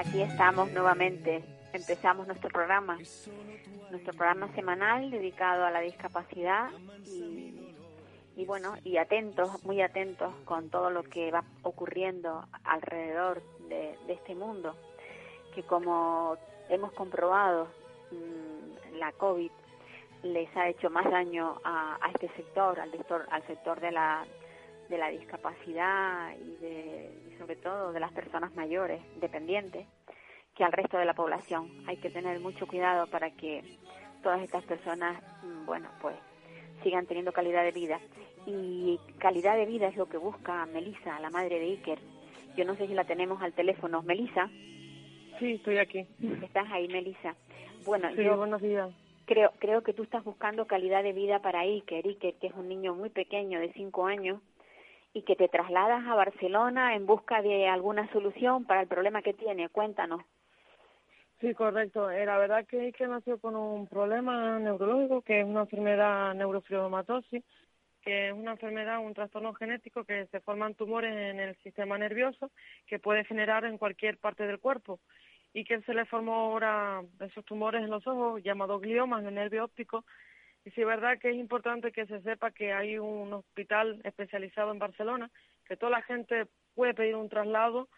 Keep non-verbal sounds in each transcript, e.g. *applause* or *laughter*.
Aquí estamos nuevamente. Empezamos nuestro programa, nuestro programa semanal dedicado a la discapacidad y, bueno, y atentos, muy atentos con todo lo que va ocurriendo alrededor de, de este mundo, que como hemos comprobado, mm, la COVID les ha hecho más daño a, a este sector, al sector, al sector de la de la discapacidad y, de, y sobre todo de las personas mayores dependientes que al resto de la población. Hay que tener mucho cuidado para que todas estas personas, mm, bueno, pues sigan teniendo calidad de vida. Y calidad de vida es lo que busca Melisa, la madre de Iker. Yo no sé si la tenemos al teléfono. Melisa, Sí, estoy aquí. ¿estás ahí, Melisa? Bueno, Sí, yo buenos días. creo, creo que tú estás buscando calidad de vida para Iker. Iker, que es un niño muy pequeño de cinco años y que te trasladas a Barcelona en busca de alguna solución para el problema que tiene. Cuéntanos. Sí, correcto. Eh, la verdad que nació con un problema neurológico, que es una enfermedad neurofibromatosis, que es una enfermedad, un trastorno genético que se forman tumores en el sistema nervioso que puede generar en cualquier parte del cuerpo. Y que se le formó ahora esos tumores en los ojos, llamados gliomas en el nervio óptico. Y sí es verdad que es importante que se sepa que hay un hospital especializado en Barcelona, que toda la gente puede pedir un traslado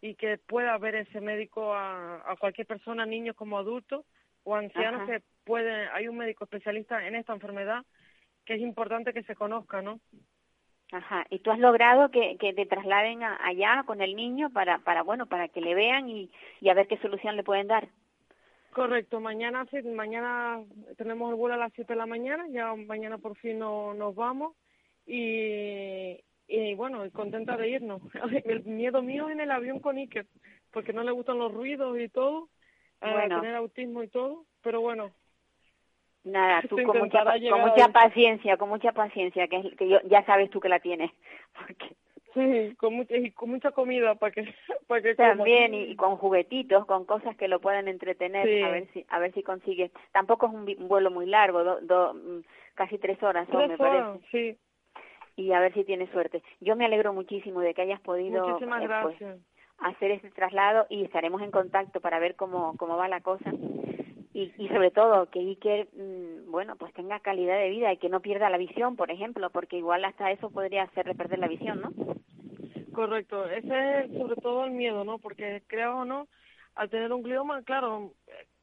y que pueda ver ese médico a, a cualquier persona, niños como adultos o ancianos, Ajá. que puede, hay un médico especialista en esta enfermedad que es importante que se conozca, ¿no? Ajá. ¿Y tú has logrado que, que te trasladen a- allá con el niño para, para bueno, para que le vean y, y a ver qué solución le pueden dar? Correcto, mañana mañana tenemos el vuelo a las 7 de la mañana, ya mañana por fin no, nos vamos y, y bueno, contenta de irnos. *laughs* El miedo mío es en el avión con Iker, porque no le gustan los ruidos y todo, a Bueno. tener autismo y todo, pero bueno, Nada, *laughs* tú con mucha, con mucha paciencia, con mucha paciencia, que, es- que yo, ya sabes tú que la tienes. *laughs* Porque sí, *laughs* con mucha, y con mucha comida para que, *laughs* para que también, y, y con juguetitos, con cosas que lo puedan entretener, Sí. a ver si a ver si consigue. Tampoco es un, vuelo muy largo, do- do- mm, casi tres horas son, Tres me parece. sí, Y a ver si tienes suerte. Yo me alegro muchísimo de que hayas podido muchísimas eh, pues, gracias. hacer ese traslado y estaremos en contacto para ver cómo, cómo va la cosa. Y, y sobre todo que Iker, mm, bueno, pues tenga calidad de vida y que no pierda la visión, por ejemplo, porque igual hasta eso podría hacerle perder la visión, ¿no? Correcto, ese es sobre todo el miedo, ¿no? Porque creas o no, al tener un glioma, claro,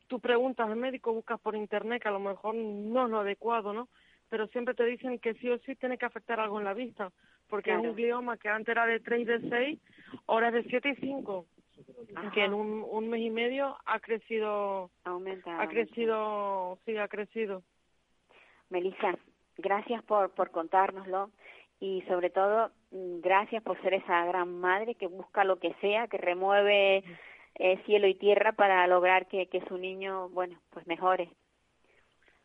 tú preguntas al médico, buscas por internet, que a lo mejor no es lo adecuado, ¿no? Pero siempre te dicen que sí o sí tiene que afectar algo en la vista, porque Claro. es un glioma que antes era de 3 y de 6, ahora es de 7 y 5, que en Ajá. un, un mes y medio ha crecido, Aumenta. ha aumenta. crecido, sí, ha crecido. Melissa, gracias por, por contárnoslo y sobre todo mm, gracias por ser esa gran madre que busca lo que sea, que remueve eh, cielo y tierra para lograr que, que su niño, bueno, pues mejore.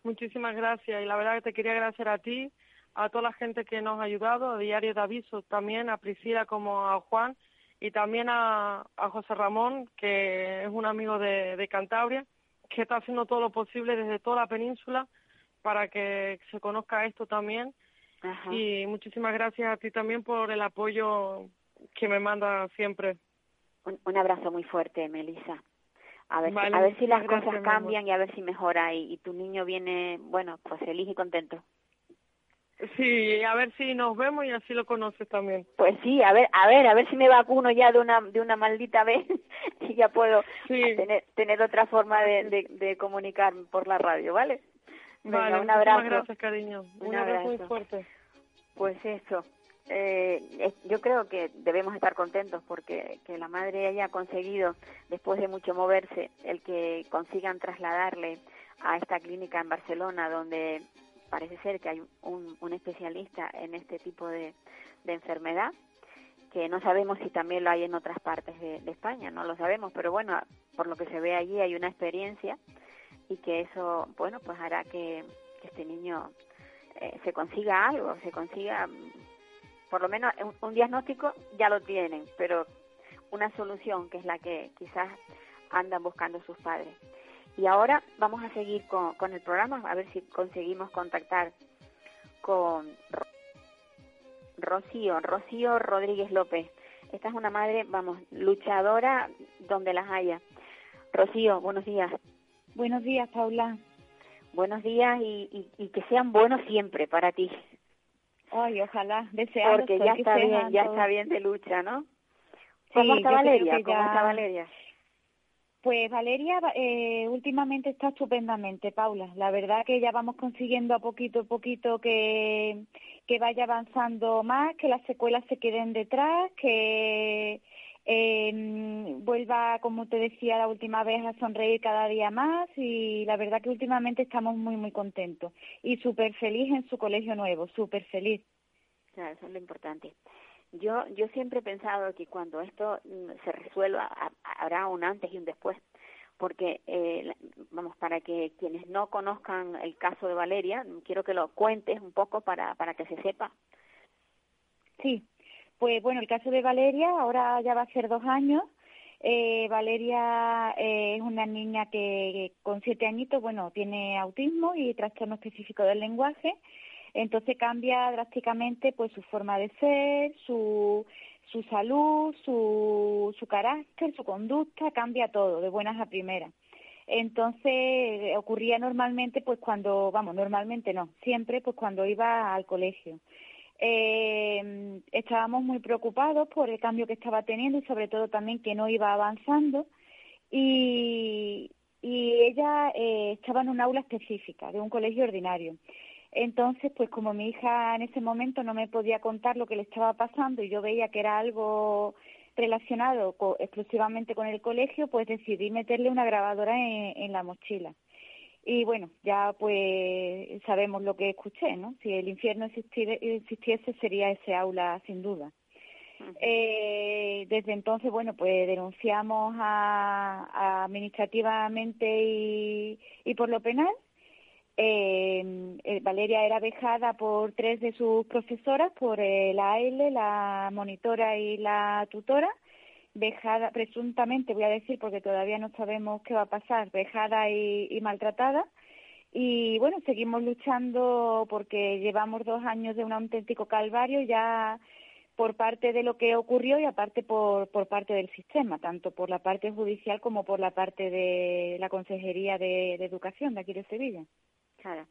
Muchísimas gracias y la verdad que te quería agradecer a ti, a toda la gente que nos ha ayudado, a Diario de Aviso también, a Priscila como a Juan y también a, a José Ramón, que es un amigo de, de Cantabria, que está haciendo todo lo posible desde toda la península para que se conozca esto también. Ajá. Y muchísimas gracias a ti también por el apoyo que me manda siempre. Un, un abrazo muy fuerte, Melissa. A ver, si- a ver si las cosas cambian y a ver si mejora y, y tu niño viene, bueno, pues feliz y contento. Sí, a ver si nos vemos y así lo conoces también. Pues sí, a ver, a ver, a ver si me vacuno ya de una de una maldita vez *laughs* y ya puedo tener tener otra forma de, de, de comunicarme por la radio, ¿vale? vale, un abrazo. gracias, cariño. Un, abrazo muy fuerte. Pues eso. Eh, yo creo que debemos estar contentos porque que la madre haya conseguido, después de mucho moverse, el que consigan trasladarle a esta clínica en Barcelona, donde parece ser que hay un, un especialista en este tipo de, enfermedad, que no sabemos si también lo hay en otras partes de, España, no lo sabemos, pero bueno, por lo que se ve allí hay una experiencia y que eso, bueno, pues hará que, este niño eh, se consiga algo, se consiga, por lo menos un, un diagnóstico ya lo tienen, pero una solución que es la que quizás andan buscando sus padres. Y ahora vamos a seguir con, con el programa, a ver si conseguimos contactar con Rocío, Rocío Rodríguez López. Esta es una madre, vamos, luchadora donde las haya. Rocío, buenos días. Buenos días, Paula. Buenos días y, y, que sean buenos siempre para ti. Ay, ojalá, deseando Porque ya está bien, ya está bien de lucha, ¿no? ¿Cómo está Valeria? ¿Cómo está Valeria? Pues Valeria eh, últimamente está estupendamente, Paula. La verdad que ya vamos consiguiendo a poquito a poquito que, que vaya avanzando más, que las secuelas se queden detrás, que eh, vuelva, como te decía la última vez, a sonreír cada día más y la verdad que últimamente estamos muy, muy contentos y súper feliz en su colegio nuevo, súper feliz. Claro, eso es lo importante. Yo, yo siempre he pensado que cuando esto mm, se resuelva habrá un antes y un después, porque, eh, vamos, para que quienes no conozcan el caso de Valeria, quiero que lo cuentes un poco para, para que se sepa. Sí, pues bueno, el caso de Valeria ahora ya va a ser dos años. Eh, Valeria eh, es una niña que con siete añitos, bueno, tiene autismo y trastorno específico del lenguaje entonces cambia drásticamente pues su forma de ser, su, su salud, su, su carácter, su conducta, cambia todo, de buenas a primeras. Entonces ocurría normalmente pues cuando, vamos, normalmente no, siempre pues cuando iba al colegio. Eh, estábamos muy preocupados por el cambio que estaba teniendo y sobre todo también que no iba avanzando y, y ella eh, estaba en un aula específica de un colegio ordinario. Entonces, pues como mi hija en ese momento no me podía contar lo que le estaba pasando y yo veía que era algo relacionado exclusivamente con el colegio, pues decidí meterle una grabadora en, la mochila. Y bueno, ya pues sabemos lo que escuché, ¿no? Si el infierno existiese sería ese aula sin duda. Eh, desde entonces, bueno, pues denunciamos administrativamente y, y por lo penal eh, eh, Valeria era vejada por tres de sus profesoras, por la AL, la monitora y la tutora, vejada presuntamente, voy a decir porque todavía no sabemos qué va a pasar, vejada y, maltratada. Y bueno, seguimos luchando porque llevamos dos años de un auténtico calvario ya por parte de lo que ocurrió y aparte por, por parte del sistema, tanto por la parte judicial como por la parte de la Consejería de Educación de aquí de Sevilla. Claro.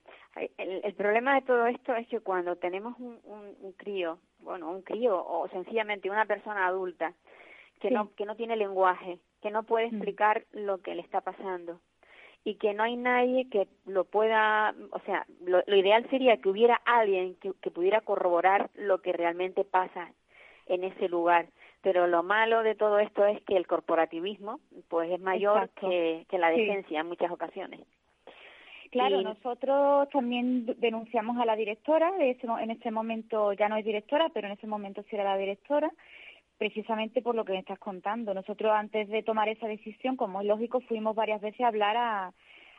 El, problema de todo esto es que cuando tenemos un, un, crío, bueno, un crío o sencillamente una persona adulta que no que no tiene lenguaje, que no puede mm. explicar lo que le está pasando y que no hay nadie que lo pueda, o sea, lo, ideal sería que hubiera alguien que, que, pudiera corroborar lo que realmente pasa en ese lugar. Pero lo malo de todo esto es que el corporativismo, pues, es mayor que, que la decencia en muchas ocasiones. Claro, nosotros también denunciamos a la directora, en ese momento ya no es directora, pero en ese momento sí era la directora, precisamente por lo que me estás contando. Nosotros antes de tomar esa decisión, como es lógico, fuimos varias veces a hablar a,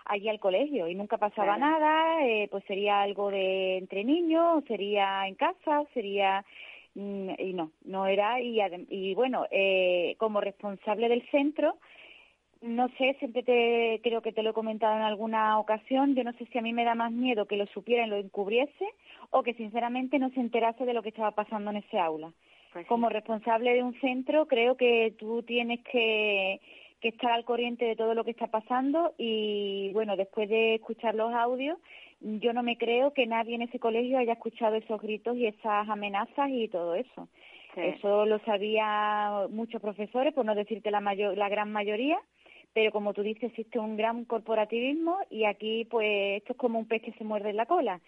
allí al colegio y nunca pasaba nada, eh, pues sería algo de entre niños, sería en casa, sería mm, y no, no era y, y bueno, eh, como responsable del centro no sé, siempre te, creo que te lo he comentado en alguna ocasión, yo no sé si a mí me da más miedo que lo supiera y lo encubriese o que sinceramente no se enterase de lo que estaba pasando en ese aula. Pues Como responsable de un centro, creo que tú tienes que, estar al corriente de todo lo que está pasando y, bueno, después de escuchar los audios, yo no me creo que nadie en ese colegio haya escuchado esos gritos y esas amenazas y todo eso. Eso lo sabía muchos profesores, por no decirte la, mayor, la gran mayoría, pero como tú dices, existe un gran corporativismo y aquí pues esto es como un pez que se muerde en la cola.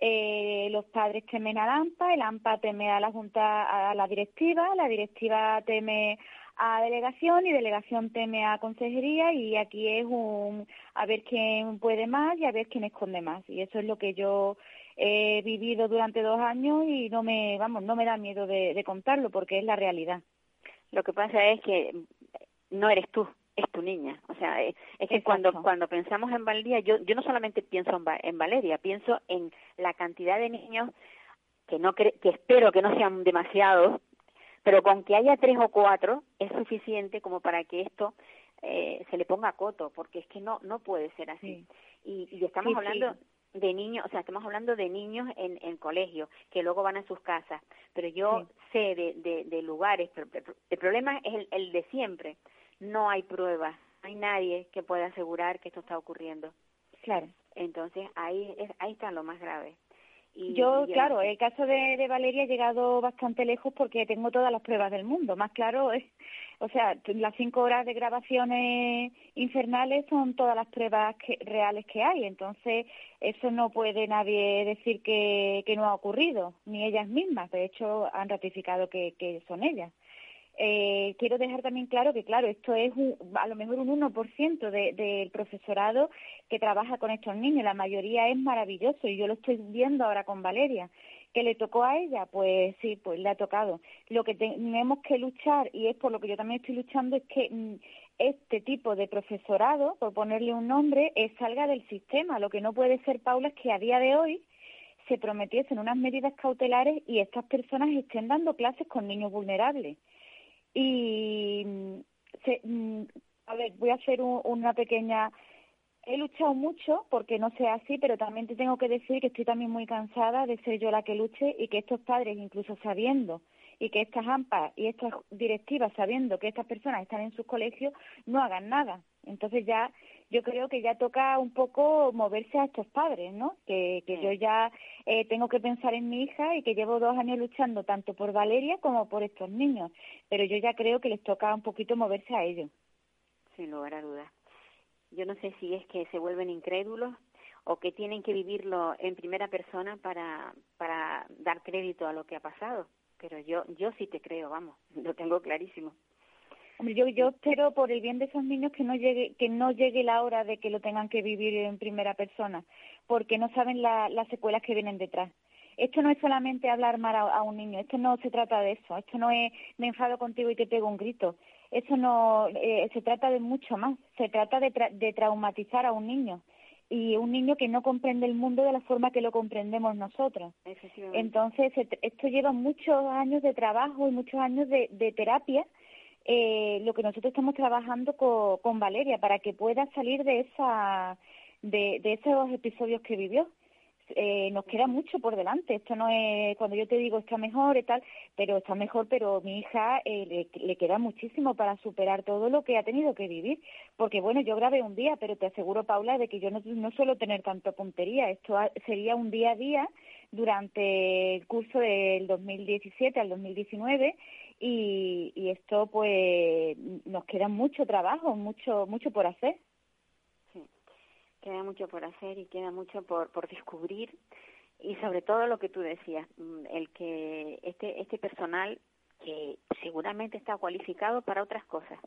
Eh, los padres temen al AMPA, el AMPA teme a la Junta, a la directiva, la directiva teme a delegación y delegación teme a consejería y aquí es un a ver quién puede más y a ver quién esconde más. Y eso es lo que yo he vivido durante dos años y no me vamos no me da miedo de, contarlo porque es la realidad. Lo que pasa es que no eres tú es tu niña. O sea es, que cuando cuando pensamos en Valdía yo yo no solamente pienso en, en Valeria pienso en la cantidad de niños que no que espero que no sean demasiados pero con que haya tres o cuatro es suficiente como para que esto eh, se le ponga coto, porque es que no no puede ser así. Y, y, estamos hablando de niños, o sea, estamos hablando de niños en, en colegio, que luego van a sus casas, pero yo sé de, de, de lugares, pero el problema es el, el de siempre, no hay pruebas, no hay nadie que pueda asegurar que esto está ocurriendo. Claro. Entonces ahí es, ahí está lo más grave yo, claro, el caso de, de, Valeria ha llegado bastante lejos porque tengo todas las pruebas del mundo. Más claro, es, o sea, las cinco horas de grabaciones infernales son todas las pruebas reales que hay. Entonces, eso no puede nadie decir que, que no ha ocurrido, ni ellas mismas. De hecho, han ratificado que, que son ellas. Eh, quiero dejar también claro que, claro, esto es a lo mejor un 1% de, del profesorado que trabaja con estos niños. La mayoría es maravilloso y yo lo estoy viendo ahora con Valeria. ¿Que le tocó a ella? Pues sí, pues le ha tocado. Lo que tenemos que luchar, y es por lo que yo también estoy luchando, es que mm, este tipo de profesorado, por ponerle un nombre, salga del sistema. Lo que no puede ser, Paula, es que a día de hoy se prometiesen unas medidas cautelares y estas personas estén dando clases con niños vulnerables. Y, se, mm, a ver, voy a hacer una pequeña... He luchado mucho porque no sea así, pero también te tengo que decir que estoy también muy cansada de ser yo la que luche y que estos padres, incluso sabiendo y que estas AMPAs y estas directivas, sabiendo que estas personas están en sus colegios, no hagan nada. Entonces ya yo creo que ya toca un poco moverse a estos padres, ¿no? Que, que yo ya eh, tengo que pensar en mi hija y que llevo dos años luchando tanto por Valeria como por estos niños, pero yo ya creo que les toca un poquito moverse a ellos. Sin lugar a dudas. Yo no sé si es que se vuelven incrédulos o que tienen que vivirlo en primera persona para, para dar crédito a lo que ha pasado, pero yo, yo sí te creo, vamos, *laughs* lo tengo clarísimo. Yo, yo espero por el bien de esos niños que no llegue que no llegue la hora de que lo tengan que vivir en primera persona, porque no saben las secuelas que vienen detrás. Esto no es solamente hablar mal a, un niño, esto no se trata de eso, esto no es me enfado contigo y te pego un grito, eso no eh, se trata de mucho más, se trata de, de traumatizar a un niño y un niño que no comprende el mundo de la forma que lo comprendemos nosotros. Entonces, esto lleva muchos años de trabajo y muchos años de, de terapia eh, lo que nosotros estamos trabajando con, Valeria para que pueda salir de esa de, de esos episodios que vivió. Eh, nos queda mucho por delante. Esto no es cuando yo te digo está mejor y tal, pero está mejor, pero mi hija eh, le, queda muchísimo para superar todo lo que ha tenido que vivir. Porque bueno, yo grabé un día, pero te aseguro, Paula, de que yo no, no suelo tener tanta puntería. Esto sería un día a día durante el curso del 2017 al 2019 y, y esto pues nos queda mucho trabajo, mucho mucho por hacer. Queda mucho por hacer y queda mucho por, por descubrir. Y sobre todo lo que tú decías, mm, el que este este personal que seguramente está cualificado para otras cosas,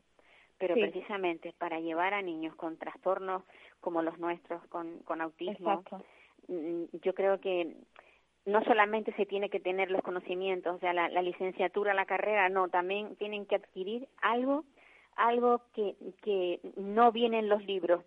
pero precisamente para llevar a niños con trastornos como los nuestros, con, con autismo, mm, yo creo que no solamente se tiene que tener los conocimientos, o sea, la, licenciatura, la carrera, no, también tienen que adquirir algo, algo que, que no viene en los libros,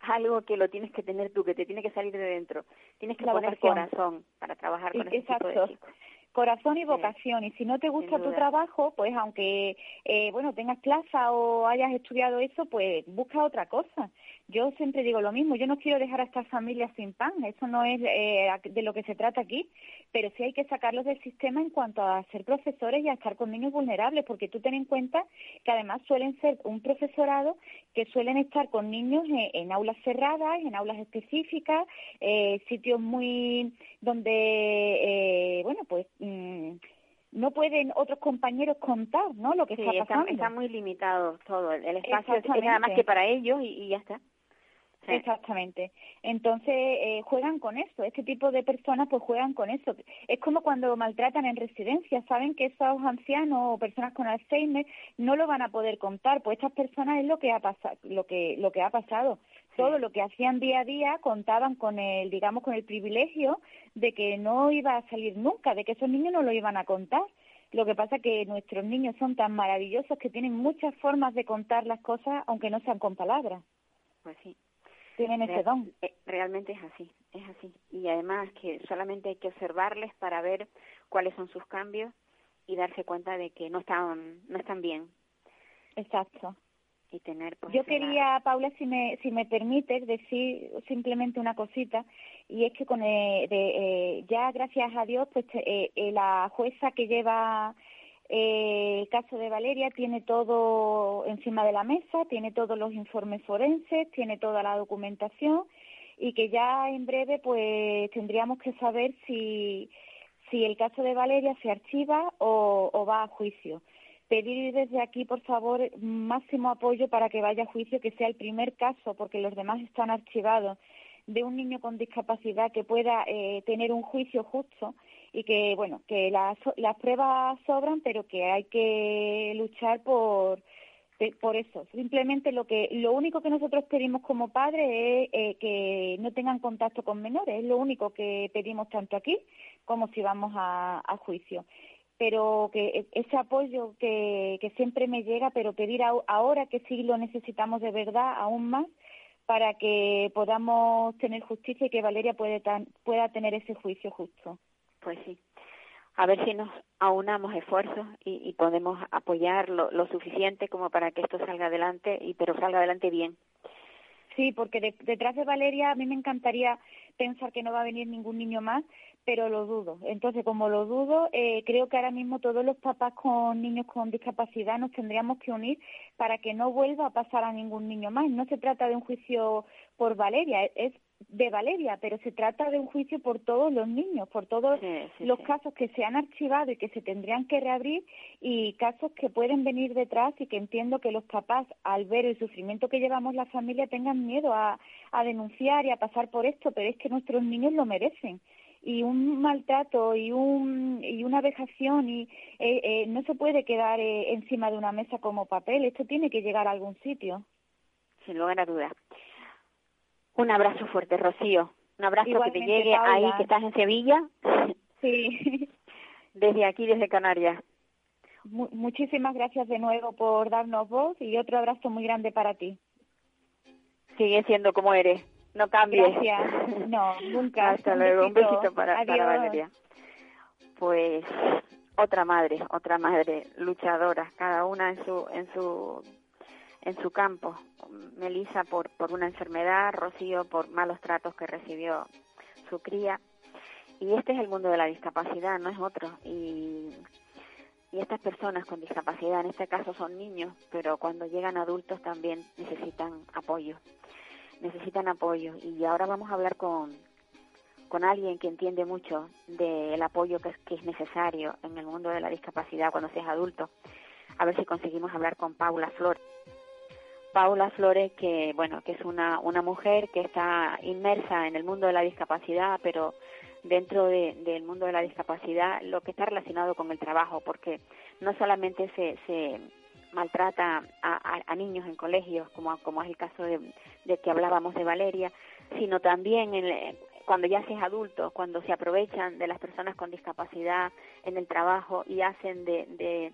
algo que lo tienes que tener tú, que te tiene que salir de dentro. Tienes que poner corazón para trabajar con ese tipo de chicos. Corazón y vocación. Y si no te gusta tu trabajo, pues aunque, eh, bueno, tengas plaza o hayas estudiado eso, pues busca otra cosa. Yo siempre digo lo mismo, yo no quiero dejar a estas familias sin pan, eso no es eh, de lo que se trata aquí, pero sí hay que sacarlos del sistema en cuanto a ser profesores y a estar con niños vulnerables, porque tú ten en cuenta que además suelen ser un profesorado que suelen estar con niños en, aulas cerradas, en aulas específicas, eh, sitios muy donde, eh, bueno, pues mm, no pueden otros compañeros contar, ¿no? Lo que está pasando. Está, está muy limitado todo. El espacio es nada más que para ellos y, ya está. Exactamente. Entonces eh, juegan con eso. Este tipo de personas pues juegan con eso. Es como cuando maltratan en residencia. Saben que esos ancianos o personas con Alzheimer no lo van a poder contar. Pues estas personas es lo que ha pasado, lo que lo que ha pasado todo lo que hacían día a día contaban con el, digamos, con el privilegio de que no iba a salir nunca, de que esos niños no lo iban a contar. Lo que pasa es que nuestros niños son tan maravillosos que tienen muchas formas de contar las cosas, aunque no sean con palabras. Pues sí. Tienen ese don. Eh, realmente es así, es así. Y además que solamente hay que observarles para ver cuáles son sus cambios y darse cuenta de que no están, no están bien. Exacto y tener pues, yo quería Paula si me si me permites decir simplemente una cosita y es que con eh, de, eh, ya gracias a Dios pues eh, la jueza que lleva el caso de Valeria tiene todo encima de la mesa tiene todos los informes forenses tiene toda la documentación y que ya en breve pues tendríamos que saber si si el caso de Valeria se archiva o va a juicio. Pedir desde aquí, por favor, máximo apoyo para que vaya a juicio, que sea el primer caso, porque los demás están archivados, de un niño con discapacidad que pueda eh, tener un juicio justo y que, bueno, que las, las pruebas sobran, pero que hay que luchar por, por eso. Simplemente lo que lo único que nosotros pedimos como padres es eh, que no tengan contacto con menores. Es lo único que pedimos tanto aquí como si vamos a juicio pero que e, ese apoyo que, que siempre me llega, pero pedir ahora que sí lo necesitamos de verdad aún más para que podamos tener justicia y que Valeria puede pueda tener ese juicio justo. Pues sí. A ver si nos aunamos esfuerzos y, y podemos apoyar lo, lo, suficiente como para que esto salga adelante, y pero salga adelante bien. Sí, porque detrás de Valeria a mí me encantaría pensar que no va a venir ningún niño más, pero lo dudo. Entonces, como lo dudo, eh, creo que ahora mismo todos los papás con niños con discapacidad nos tendríamos que unir para que no vuelva a pasar a ningún niño más. No se trata de un juicio por Valeria, es de Valeria, pero se trata de un juicio por todos los niños, por todos los casos que se han archivado y que se tendrían que reabrir y casos que pueden venir detrás y que entiendo que los papás, al ver el sufrimiento que llevamos la familia, tengan miedo a, a denunciar y a pasar por esto, pero es que nuestros niños lo merecen. Y un maltrato y un y una vejación y eh, eh, no se puede quedar eh, encima de una mesa como papel. Esto tiene que llegar a algún sitio. Sin lugar a dudas un abrazo fuerte Rocío un abrazo que te llegue ahí que estás en Sevilla sí *laughs* desde aquí desde Canarias muchísimas gracias de nuevo por darnos voz y otro abrazo muy grande para ti sigue siendo como eres no cambies. Gracias. *laughs* No, nunca. Hasta luego. Un besito para, para Valeria. Pues otra madre, otra madre luchadora, cada una en su en su en su campo. Melissa por por una enfermedad, Rocío por malos tratos que recibió su cría. Y este es el mundo de la discapacidad, no es otro. Y y estas personas con discapacidad, en este caso son niños, pero cuando llegan adultos también necesitan apoyo necesitan apoyo. Y ahora vamos a hablar con, con alguien que entiende mucho del apoyo que es, que es necesario en el mundo de la discapacidad cuando seas adulto. A ver si conseguimos hablar con Paula Flores. Paula Flores, que bueno, que es una, una mujer que está inmersa en el mundo de la discapacidad, pero dentro del mundo de la discapacidad, lo que está relacionado con el trabajo, porque no solamente se, se maltrata a, niños en colegios, como, como es el caso de, que hablábamos de Valeria, sino también en, cuando ya se es adulto, cuando se aprovechan de las personas con discapacidad en el trabajo y hacen de, de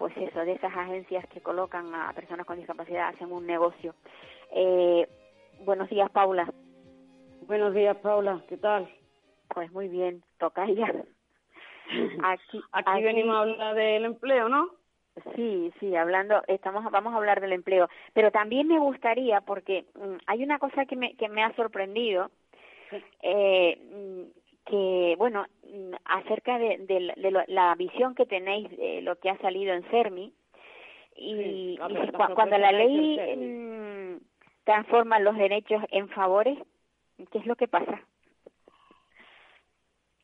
pues eso, de esas agencias que colocan a personas con discapacidad, hacen un negocio. Eh, buenos días, Paula. Buenos días, Paula, ¿qué tal? Pues muy bien, toca ya. *laughs* Aquí, aquí, venimos a hablar del empleo, ¿no? Sí, sí, hablando, estamos, vamos a hablar del empleo, pero también me gustaría, porque mm, hay una cosa que me, que me ha sorprendido, eh, mm, que, bueno, mm, acerca de, de, la visión que tenéis de lo que ha salido en CERMI, y, cuando la ley transforma los derechos en favores, ¿qué es lo que pasa?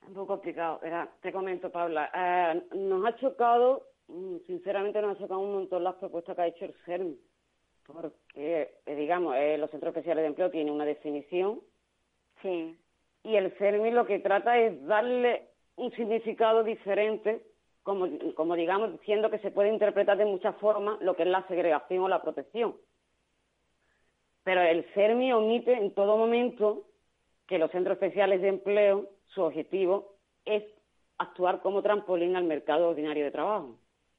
Un poco complicado. te comento, Paula. Eh, nos ha chocado, mm, sinceramente nos ha chocado un montón las propuestas que ha hecho el CERN. Porque, eh, digamos, eh, los centros especiales de empleo tienen una definición. Sí. Y el CERMI lo que trata es darle un significado diferente, como, como digamos, diciendo que se puede interpretar de muchas formas lo que es la segregación o la protección. Pero el CERMI omite en todo momento que los centros especiales de empleo su objetivo es actuar como trampolín al mercado ordinario de trabajo.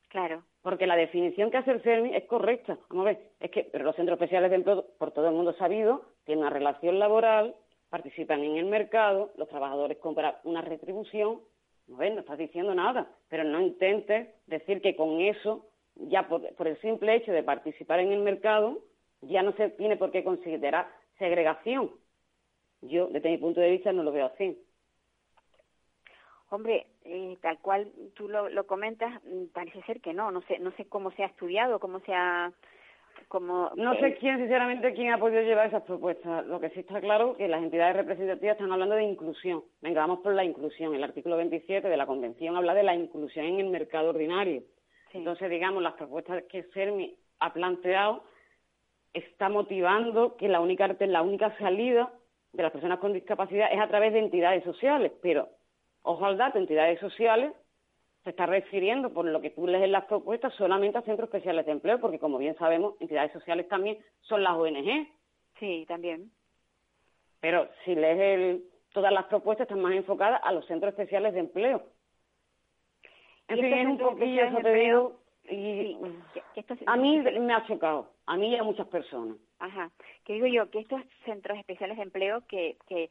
Claro. Porque la definición que hace el CERMI es correcta. Vamos a ver, es que pero los centros especiales de empleo, por todo el mundo sabido, tienen una relación laboral, participan en el mercado, los trabajadores compran una retribución. No ves, no estás diciendo nada, pero no intentes decir que con eso, ya por, el simple hecho de participar en el mercado, ya no se tiene por qué considerar segregación. Yo, desde mi punto de vista, no lo veo así. Hombre, eh, tal cual tú lo, lo, comentas, mm, parece ser que no. No sé, no sé cómo se ha estudiado, cómo se ha, como. No sé quién, sinceramente, quién ha podido llevar esas propuestas. Lo que sí está claro que las entidades representativas están hablando de inclusión. Venga, vamos por la inclusión. El artículo 27 de la Convención habla de la inclusión en el mercado ordinario. Entonces, digamos, las propuestas que CERMI ha planteado está motivando que la única, la única salida de las personas con discapacidad es a través de entidades sociales, pero Ojo al dato, entidades sociales se está refiriendo, por lo que tú lees en las propuestas, solamente a centros especiales de empleo, porque como bien sabemos, entidades sociales también son las ONG. Sí, también. Pero si lees el, todas las propuestas están más enfocadas a los centros especiales de empleo. En fin, es un poquillo, eso te digo, y a mí me ha chocado, a mí y a muchas personas. Ajá, que digo yo, que estos centros especiales de empleo que, que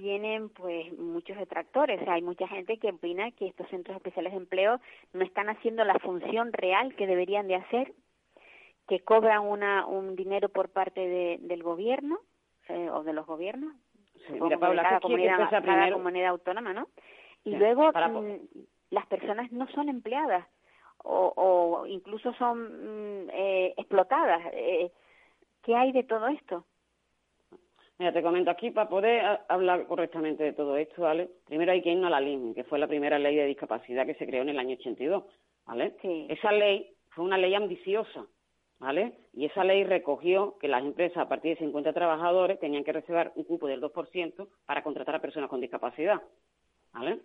tienen pues muchos detractores. O sea, hay mucha gente que opina que estos centros especiales de empleo no están haciendo la función real que deberían de hacer, que cobran una, un dinero por parte de, del gobierno eh, o de los gobiernos, sí, mira, Paula, cada, comunidad, cada comunidad autónoma, ¿no? Y luego mm, las personas no son empleadas o, o incluso son mm, eh, explotadas. Eh, ¿Qué hay de todo esto? Mira, te comento aquí, para poder hablar correctamente de todo esto, ¿vale? Primero hay que irnos a la LIM, que fue la primera ley de discapacidad que se creó en el año 82, ¿vale? Sí. Esa ley fue una ley ambiciosa, ¿vale? Y esa ley recogió que las empresas a partir de 50 trabajadores tenían que reservar un cupo del 2% para contratar a personas con discapacidad, ¿vale?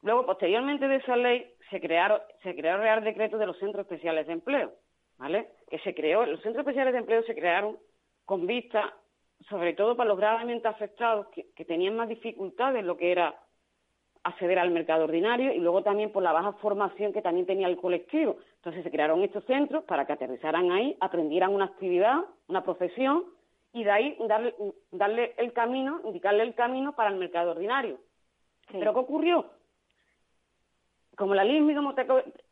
Luego, posteriormente de esa ley, se crearon, se creó el Real Decreto de los Centros Especiales de Empleo, ¿vale? Que se creó, los Centros Especiales de Empleo se crearon con vista sobre todo para los gravemente afectados que, tenían más dificultades en lo que era acceder al mercado ordinario y luego también por la baja formación que también tenía el colectivo. Entonces se crearon estos centros para que aterrizaran ahí, aprendieran una actividad, una profesión y de ahí darle, darle el camino, indicarle el camino para el mercado ordinario. Pero ¿qué ocurrió? Como la LISMI, como te,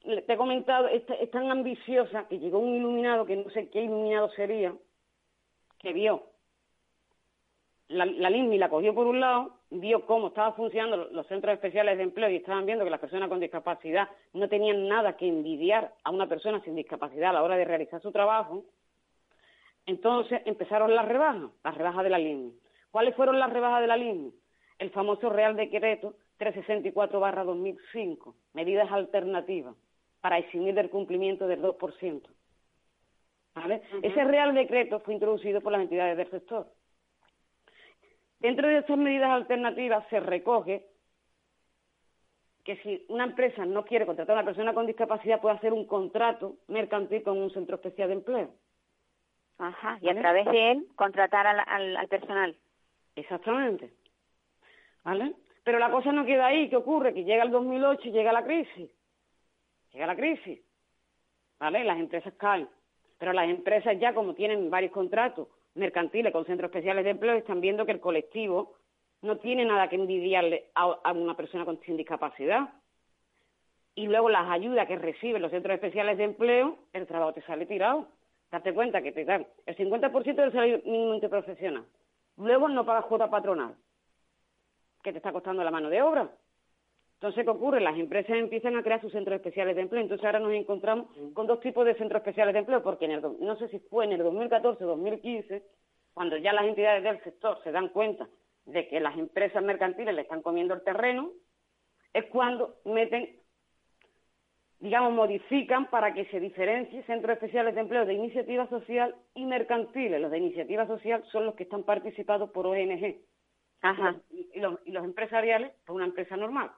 he comentado, es, es tan ambiciosa que llegó un iluminado, que no sé qué iluminado sería, que vio la, la LINMI la cogió por un lado, vio cómo estaban funcionando los centros especiales de empleo y estaban viendo que las personas con discapacidad no tenían nada que envidiar a una persona sin discapacidad a la hora de realizar su trabajo. Entonces empezaron las rebajas, las rebajas de la LINMI. ¿Cuáles fueron las rebajas de la LINMI? El famoso Real Decreto 364-2005, medidas alternativas para eximir del cumplimiento del 2%. ¿Vale? Ese Real Decreto fue introducido por las entidades del sector Dentro de estas medidas alternativas se recoge que si una empresa no quiere contratar a una persona con discapacidad puede hacer un contrato mercantil con un centro especial de empleo. Ajá, y a través de él contratar al, al, personal. Exactamente. ¿Vale? Pero la cosa no queda ahí. ¿Qué ocurre? Que llega el 2008 y llega la crisis. Llega la crisis. ¿Vale? Las empresas caen. Pero las empresas ya como tienen varios contratos mercantiles con centros especiales de empleo están viendo que el colectivo no tiene nada que envidiarle a, una persona con, sin discapacidad. y luego las ayudas que reciben los centros especiales de empleo, el trabajo te sale tirado. Date cuenta que te dan el 50% del salario mínimo interprofesional. Luego no pagas cuota patronal, que te está costando la mano de obra. Entonces, ¿qué ocurre? Las empresas empiezan a crear sus centros especiales de empleo. Entonces, ahora nos encontramos con dos tipos de centros especiales de empleo, porque en el, no sé si fue en el 2014 o 2015, cuando ya las entidades del sector se dan cuenta de que las empresas mercantiles le están comiendo el terreno, es cuando meten, digamos, modifican para que se diferencie centros especiales de empleo de iniciativa social y mercantiles. Los de iniciativa social son los que están participados por ONG. Ajá. Y, los, y los empresariales por una empresa normal.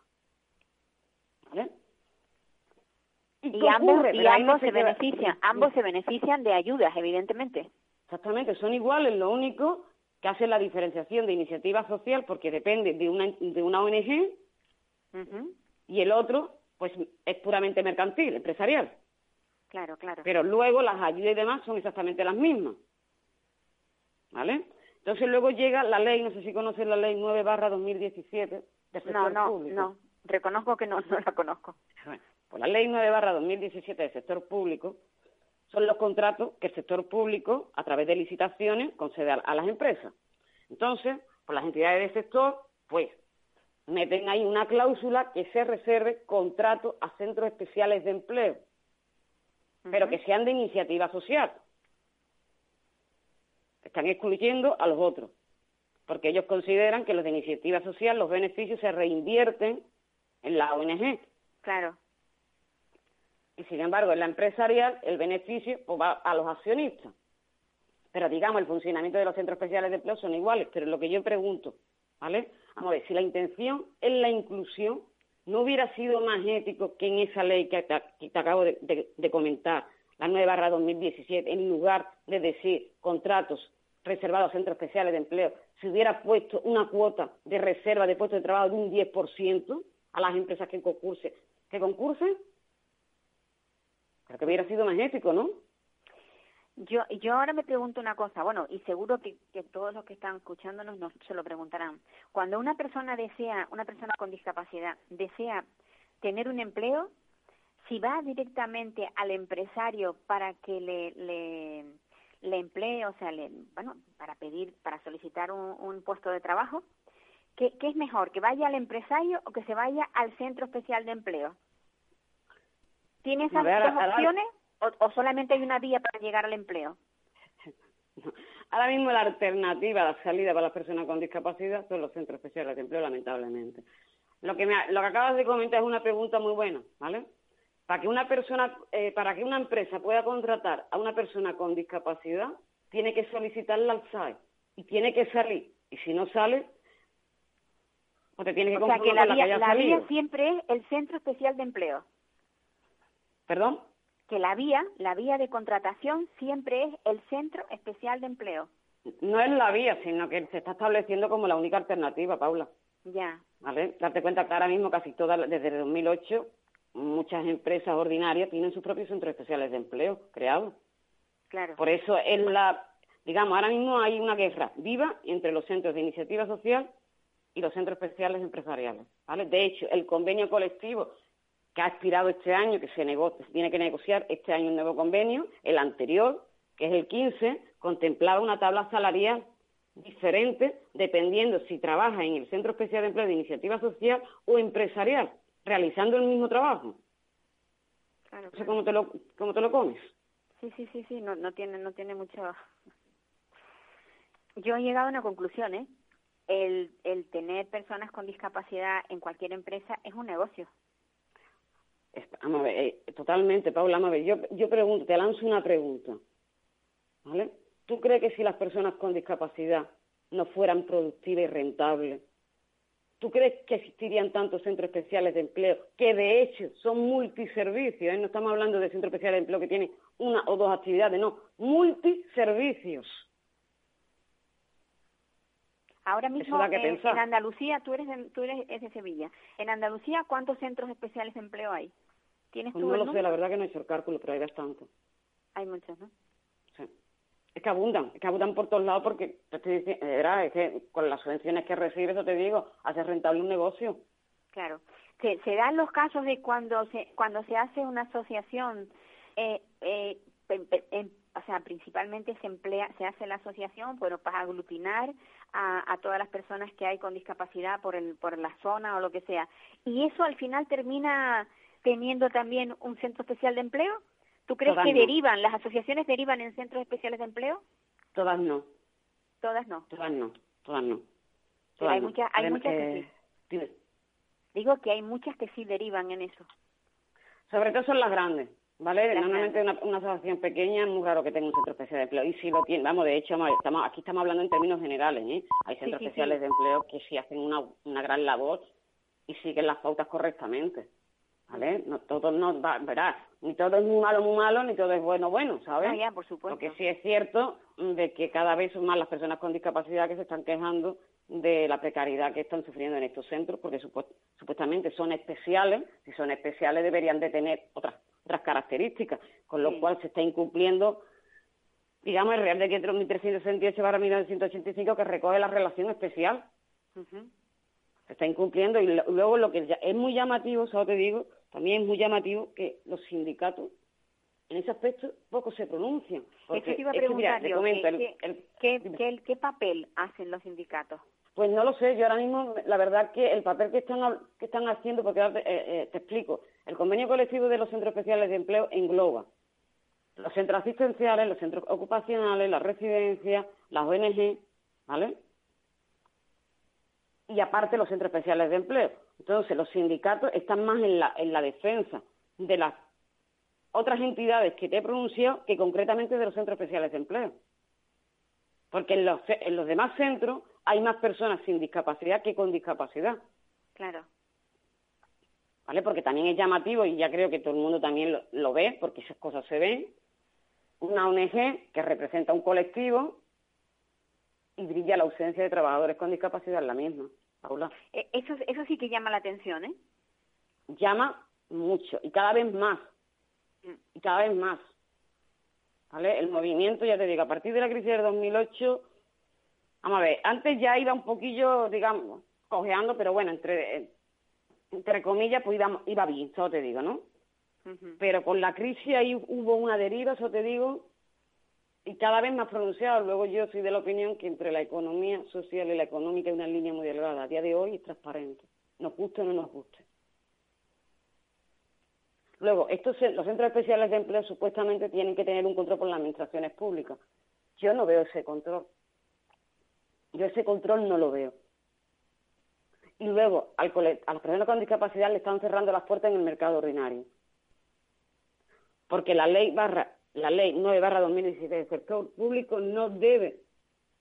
Y, ambos, y ambos se benefician, ambos se benefician de ayudas, evidentemente. Exactamente, son iguales, lo único que hace la diferenciación de iniciativa social porque depende de una, de una ONG y el otro pues es puramente mercantil, empresarial. Claro, claro. Pero luego las ayudas y demás son exactamente las mismas. ¿Vale? Entonces luego llega la ley, no sé si conoces la ley 9 barra 2017 del sector no, no, público. No, reconozco que no, *laughs* no la conozco. Bueno, pues la ley 9 barra 2017 del sector público son los contratos que el sector público, a través de licitaciones, concede a, a las empresas. Entonces, pues las entidades del sector, pues, meten ahí una cláusula que se reserve contratos a centros especiales de empleo, pero que sean de iniciativa social. Están excluyendo a los otros, porque ellos consideran que los de iniciativa social, los beneficios se reinvierten en la ONG. Claro. Y sin embargo, en la empresarial, el beneficio pues, va a los accionistas. Pero digamos, el funcionamiento de los centros especiales de empleo son iguales. Pero lo que yo pregunto, ¿vale? Vamos a ver, si la intención es la inclusión, ¿no hubiera sido más ético que en esa ley que te, que te acabo de, de, de, comentar, la 9 barra 2017, en lugar de decir contratos reservados a centros especiales de empleo, se hubiera puesto una cuota de reserva de puestos de trabajo de un 10% a las empresas que concursen? ¿Que concursen? Creo que hubiera sido más ético, ¿no? Yo, yo ahora me pregunto una cosa, bueno, y seguro que, que todos los que están escuchándonos nos, se lo preguntarán. Cuando una persona desea, una persona con discapacidad, desea tener un empleo, si va directamente al empresario para que le, le, le emplee, o sea, le, bueno, para pedir, para solicitar un puesto de trabajo, ¿qué, ¿qué es mejor, que vaya al empresario o que se vaya al centro especial de empleo? ¿Tiene esas ver, dos opciones o, o solamente hay una vía para llegar al empleo? *laughs* Ahora mismo la alternativa, la salida para las personas con discapacidad son los centros especiales de empleo, lamentablemente. Lo que, me, lo que acabas de comentar es una pregunta muy buena, ¿vale? Para que una persona, eh, para que una empresa pueda contratar a una persona con discapacidad, tiene que solicitarla al SAE y tiene que salir. Y si no sale, pues te tienes que O sea, que la la vía, haya la vía siempre es el centro especial de empleo. ¿Perdón? Que la vía, la vía de contratación siempre es el centro especial de empleo. No es la vía, sino que se está estableciendo como la única alternativa, Paula. Ya, ¿Vale? Darte cuenta que ahora mismo casi todas, desde el 2008, muchas empresas ordinarias tienen sus propios centros especiales de empleo creados. claro. Por eso es la, digamos, ahora mismo hay una guerra viva entre los centros de iniciativa social y los centros especiales empresariales, ¿vale? De hecho, el convenio colectivo que ha expirado este año, que se, nego- se tiene que negociar este año un nuevo convenio, el anterior, que es el 15, contemplaba una tabla salarial diferente dependiendo si trabaja en el Centro Especial de Empleo de Iniciativa Social o empresarial, realizando el mismo trabajo. claro, No sé claro. cómo te lo, cómo te lo comes. Sí, sí, sí, sí, no, no tiene, no tiene mucho. Yo he llegado a una conclusión, ¿eh? El, el tener personas con discapacidad en cualquier empresa es un negocio. Vamos eh, totalmente, Paula, vamos a ver, yo, yo pregunto, te lanzo una pregunta, ¿vale? ¿Tú crees que si las personas con discapacidad no fueran productivas y rentables, ¿tú crees que existirían tantos centros especiales de empleo que de hecho son multiservicios? eh? No estamos hablando de centros especiales de empleo que tienen una o dos actividades, no, multiservicios. Ahora mismo que en, en Andalucía, tú eres, de, tú eres es de Sevilla. En Andalucía, ¿cuántos centros especiales de empleo hay? ¿Tienes Pues tú no el lo sé, la verdad que no he hecho el cálculo, pero hay bastante. Hay muchos, ¿no? Sí. Es que abundan, es que abundan por todos lados porque, te estoy diciendo, de verdad, es que con las subvenciones que recibe, eso te digo, hace rentable un negocio. Claro. Se, se dan los casos de cuando se cuando se hace una asociación, eh, eh, o sea, principalmente se emplea, se hace la asociación, bueno, para aglutinar a, a, todas las personas que hay con discapacidad por el por la zona o lo que sea. Y eso al final termina teniendo también un centro especial de empleo. ¿Tú crees que derivan, las asociaciones derivan en centros especiales de empleo? Todas no. Todas no. Todas no, todas no. hay muchas, hay muchas que sí. Eh, Digo que hay muchas que sí derivan en eso. Sobre todo son las grandes, ¿vale? Normalmente Una, una, asociación pequeña es muy raro que tenga un centro especial de empleo. Y si lo tiene, vamos, de hecho, estamos, aquí estamos hablando en términos generales, ¿eh? Hay centros especiales de empleo que sí hacen una, una gran labor y siguen las pautas correctamente. ¿vale? No todo no va, verás, ni todo es muy malo, muy malo, ni todo es bueno, bueno, ¿sabes? Ah, ya, por supuesto. Porque sí es cierto de que cada vez son más las personas con discapacidad que se están quejando de la precariedad que están sufriendo en estos centros, porque supuestamente son especiales, si son especiales deberían de tener otras otras características, con lo cual se está incumpliendo, digamos, el Real Decreto 1368 1985 que recoge la relación especial. Se está incumpliendo y luego lo que es muy llamativo, solo te digo, también es muy llamativo que los sindicatos en ese aspecto poco se pronuncian. Eso te iba a preguntar ¿qué, papel hacen los sindicatos? Pues no lo sé, yo ahora mismo, la verdad que el papel que están, que están haciendo, porque eh, eh, te explico, el convenio colectivo de los centros especiales de empleo engloba los centros asistenciales, los centros ocupacionales, las residencias, las ONG, ¿vale? Y aparte los centros especiales de empleo. Entonces, los sindicatos están más en la, en la defensa de las otras entidades que te he pronunciado que concretamente de los centros especiales de empleo. Porque en los, en los demás centros hay más personas sin discapacidad que con discapacidad. Claro. ¿Vale? Porque también es llamativo, y ya creo que todo el mundo también lo, lo ve, porque esas cosas se ven, una ONG que representa un colectivo y brilla la ausencia de trabajadores con discapacidad en la misma. Paula. Eh, eso, eso sí que llama la atención, ¿eh? Llama mucho y cada vez más. Mm. Y cada vez más. ¿Vale? El movimiento, ya te digo, a partir de la crisis del 2008, vamos a ver, antes ya iba un poquillo, digamos, cojeando, pero bueno, entre, entre comillas, pues iba, iba bien, eso te digo, ¿no? Pero con la crisis ahí hubo una deriva, eso te digo, y cada vez más pronunciado. Luego yo soy de la opinión que entre la economía social y la económica hay una línea muy delgada. A día de hoy es transparente. Nos guste o no nos guste. Luego, estos, los centros especiales de empleo supuestamente tienen que tener un control por las administraciones públicas. Yo no veo ese control. Yo ese control no lo veo. Y luego, al, a las personas con discapacidad le están cerrando las puertas en el mercado ordinario. Porque la ley barra la ley 9 barra 2016 del sector público no debe,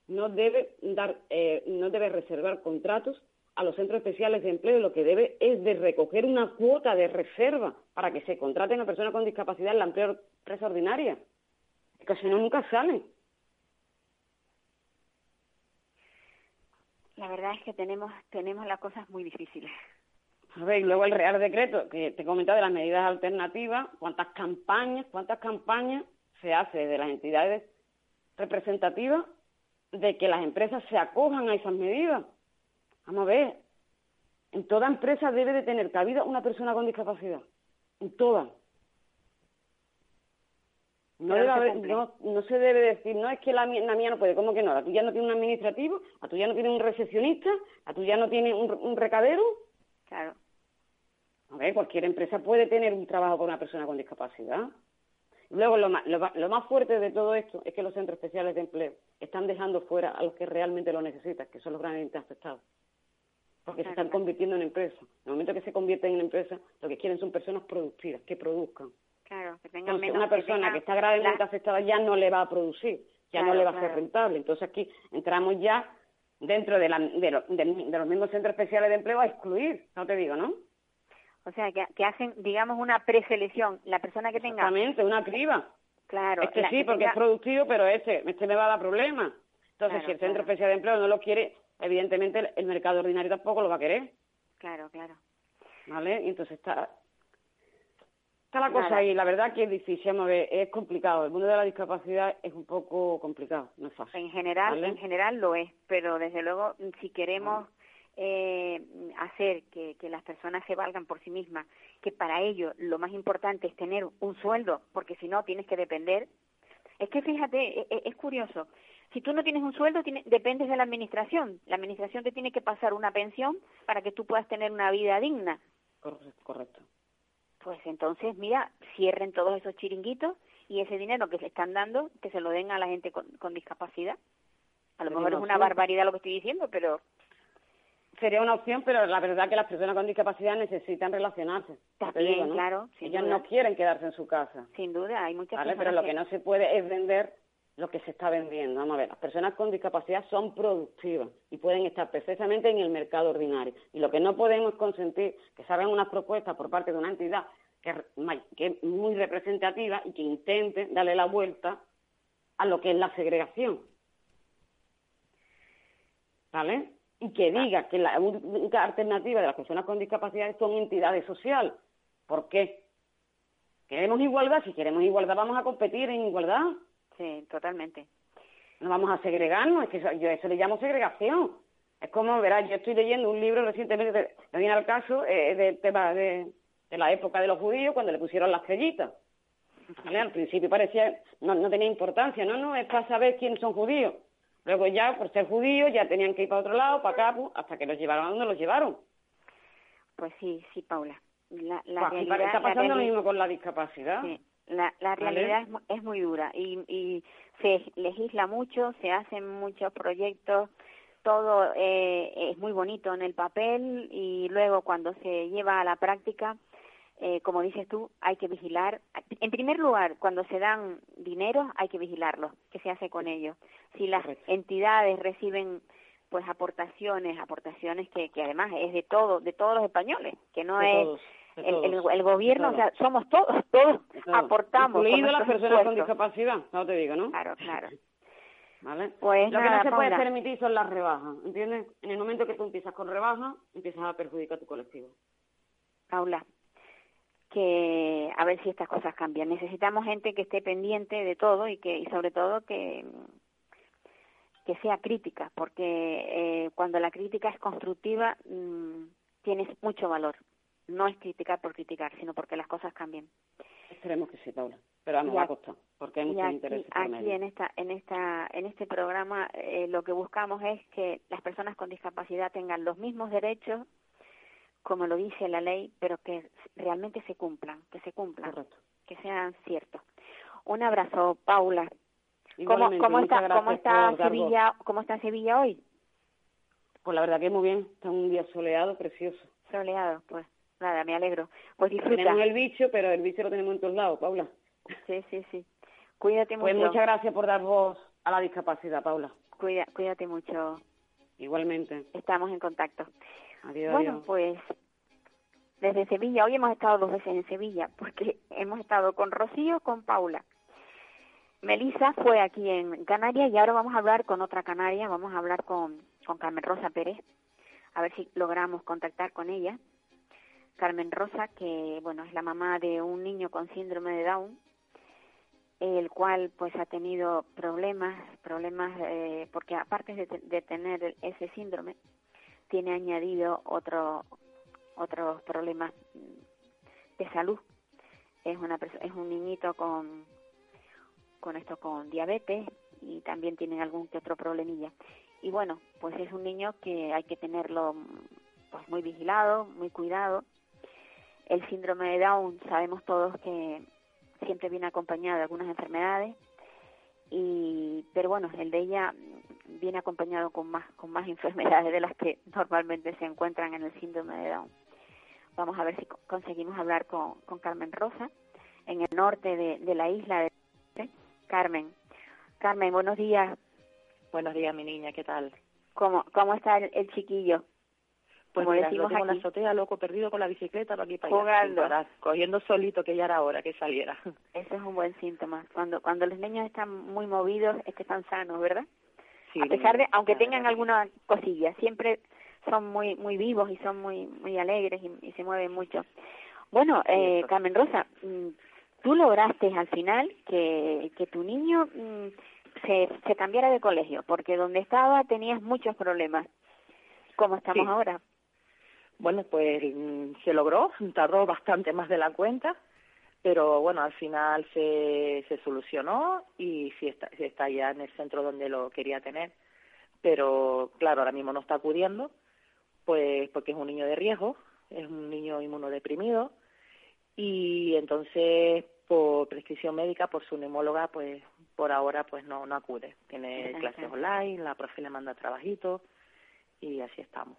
no debe dar, eh, no debe reservar contratos a los centros especiales de empleo, lo que debe es de recoger una cuota de reserva para que se contraten a personas con discapacidad en la empresa ordinaria, que si no nunca salen. La verdad es que tenemos tenemos las cosas muy difíciles. A ver, y luego el Real Decreto, que te he comentado de las medidas alternativas, cuántas campañas, cuántas campañas se hace de las entidades representativas de que las empresas se acojan a esas medidas. Vamos a ver, en toda empresa debe de tener cabida una persona con discapacidad, en todas. No, no, se debe decir, no es que la mía, la mía no puede, ¿cómo que no? La tuya no tiene un administrativo, la tuya no tiene un recepcionista, la tuya no tiene un, un recadero. Claro. A ver, cualquier empresa puede tener un trabajo con una persona con discapacidad. Luego, lo más, lo, más fuerte de todo esto es que los centros especiales de empleo están dejando fuera a los que realmente lo necesitan, que son los grandes afectados. Porque se están convirtiendo en empresas. En el momento que se convierten en empresas, lo que quieren son personas productivas, que produzcan. Claro, que tengan Entonces, una persona que, está gravemente afectada ya no le va a producir, ya no le va a ser rentable. Entonces aquí entramos ya dentro de, la, de, de los mismos centros especiales de empleo a excluir, no te digo, ¿no? O sea, que, hacen, digamos, una preselección. La persona que tenga... Exactamente, una criba. Claro. Este sí, porque es productivo, pero este, este me va a dar problemas. Entonces, si el Centro Especial de Empleo no lo quiere, evidentemente el, mercado ordinario tampoco lo va a querer. Claro, claro. ¿Vale? Y entonces está, está la cosa ahí. La verdad que es difícil, es complicado. El mundo de la discapacidad es un poco complicado, no es fácil. En general, en general lo es, pero desde luego, si queremos eh, hacer que, que las personas se valgan por sí mismas, que para ello lo más importante es tener un sueldo, porque si no tienes que depender. Es que fíjate, e, e, es, curioso. Si tú no tienes un sueldo, tiene, dependes de la administración. La administración te tiene que pasar una pensión para que tú puedas tener una vida digna. Correcto. Pues entonces, mira, cierren todos esos chiringuitos y ese dinero que se están dando, que se lo den a la gente con, con discapacidad. A lo mejor es una barbaridad lo que estoy diciendo, pero sería una opción, pero la verdad que las personas con discapacidad necesitan relacionarse. También, claro. Ellos no quieren quedarse en su casa. Sin duda, hay muchas ¿vale? Pero lo que... no se puede es vender lo que se está vendiendo. Vamos a ver, las personas con discapacidad son productivas y pueden estar perfectamente en el mercado ordinario. Y lo que no podemos consentir que salgan unas propuestas por parte de una entidad que, que es muy representativa y que intente darle la vuelta a lo que es la segregación. ¿Vale? y que diga que la única alternativa de las personas con discapacidad son entidades sociales. ¿Por qué? Queremos igualdad, si queremos igualdad vamos a competir en igualdad. Sí, totalmente. No vamos a segregarnos, es que yo eso le llamo segregación. Es como, verás, yo estoy leyendo un libro recientemente, me viene al caso, eh, del tema de, la época de los judíos, cuando le pusieron las estrellitas. Al principio parecía, no, no tenía importancia, no, no, es para saber quiénes son judíos. Luego ya, por ser judíos, ya tenían que ir para otro lado, para acá, pues, hasta que los llevaron a donde los llevaron. Pues sí, sí, Paula. La, la pues realidad, está pasando lo mismo con la discapacidad. Sí. La, la realidad es, es, muy dura y, y se legisla mucho, se hacen muchos proyectos, todo eh, es muy bonito en el papel y luego cuando se lleva a la práctica eh, como dices tú, hay que vigilar. En primer lugar, cuando se dan dinero, hay que vigilarlo, qué se hace con ellos. Si las entidades reciben pues aportaciones, aportaciones que, que además es de todo, de todos los españoles, que no es el, el, gobierno, o sea, somos todos, todos, aportamos. Incluido las personas con discapacidad, no te digo, ¿no? Claro, claro. *laughs* ¿Vale? Pues Lo que no se puede permitir son las rebajas, ¿entiendes? En el momento que tú empiezas con rebajas, empiezas a perjudicar a tu colectivo. Paula, que a ver si estas cosas cambian. Necesitamos gente que esté pendiente de todo y que y sobre todo que que sea crítica, porque eh, cuando la crítica es constructiva mm, tienes mucho valor. No es criticar por criticar, sino porque las cosas cambian. Esperemos que sí, Paula, pero nos va a costar, porque hay mucho interés. Aquí en esta, en esta, en este programa eh, lo que buscamos es que las personas con discapacidad tengan los mismos derechos como lo dice la ley, pero que realmente se cumplan, que se cumplan, que sean ciertos. Un abrazo, Paula. ¿Cómo, cómo está, cómo está Sevilla, cómo está Sevilla hoy? Pues la verdad que muy bien, está un día soleado, precioso. Soleado, pues nada, me alegro. Pues disfruta. Tenemos el bicho, pero el bicho lo tenemos en todos lados, Paula. Sí, sí, sí. Cuídate pues mucho. Pues muchas gracias por dar voz a la discapacidad, Paula. Cuida, cuídate mucho. Igualmente. Estamos en contacto. Adiós. Bueno, pues desde Sevilla, hoy hemos estado dos veces en Sevilla, porque *laughs* hemos estado con Rocío, con Paula. Melissa fue aquí en Canarias y ahora vamos a hablar con otra canaria, vamos a hablar con, con Carmen Rosa Pérez, a ver si logramos contactar con ella. Carmen Rosa, que bueno, es la mamá de un niño con síndrome de Down, el cual pues ha tenido problemas, problemas eh, porque aparte de, de tener ese síndrome, tiene añadido otro, otros problemas de salud. Es, una, es un niñito con, con esto, con diabetes y también tiene algún que otro problemilla. Y bueno, pues es un niño que hay que tenerlo pues muy vigilado, muy cuidado. El síndrome de Down sabemos todos que siempre viene acompañado de algunas enfermedades y pero bueno, el de ella viene acompañado con más con más *laughs* enfermedades de las que normalmente se encuentran en el síndrome de Down. Vamos a ver si conseguimos hablar con, con Carmen Rosa en el norte de, de la isla de Carmen. Carmen, buenos días. Buenos días, mi niña, ¿qué tal? ¿Cómo, cómo está el, chiquillo? Pues Como decimos aquí. la azotea, loco, perdido con la bicicleta, aquí para Jugando. cogiendo solito, que ya era hora que saliera. *laughs* Ese es un buen síntoma. Cuando cuando los niños están muy movidos, es que están sanos, ¿verdad? Sí, a pesar de, aunque tengan alguna cosilla, siempre son muy muy vivos y son muy muy alegres y, se mueven mucho. Bueno, eh, Carmen Rosa, mm, tú lograste al final que, que tu niño mm, se, se cambiara de colegio, porque donde estaba tenías muchos problemas. ¿Cómo estamos ahora? Bueno, pues mm, se logró, *laughs* tardó bastante más de la cuenta, pero bueno, al final se, se solucionó y sí está, está ya en el centro donde lo quería tener. Pero claro, ahora mismo no está acudiendo, pues porque es un niño de riesgo, es un niño inmunodeprimido y entonces por prescripción médica, por su neumóloga, pues por ahora pues no, no acude. Tiene clases online, la profe le manda trabajitos y así estamos.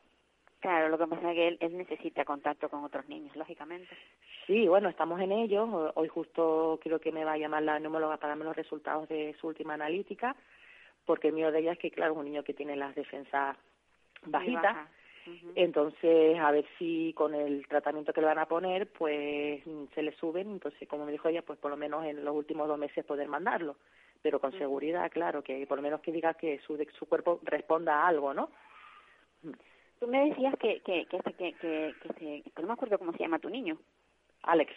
Claro, lo que pasa es que él, él, necesita contacto con otros niños, lógicamente. Sí, bueno, estamos en ello. Hoy justo creo que me va a llamar la neumóloga para darme los resultados de su última analítica, porque el mío de ella es que, claro, es un niño que tiene las defensas bajitas. Entonces, a ver si con el tratamiento que le van a poner, pues se le suben. Entonces, como me dijo ella, pues por lo menos en los últimos dos meses poder mandarlo. Pero con seguridad, claro, que por lo menos que diga que su, su cuerpo responda a algo, ¿no? Tú me decías que, que, que, que, que, que, que no me acuerdo cómo se llama tu niño. Alex.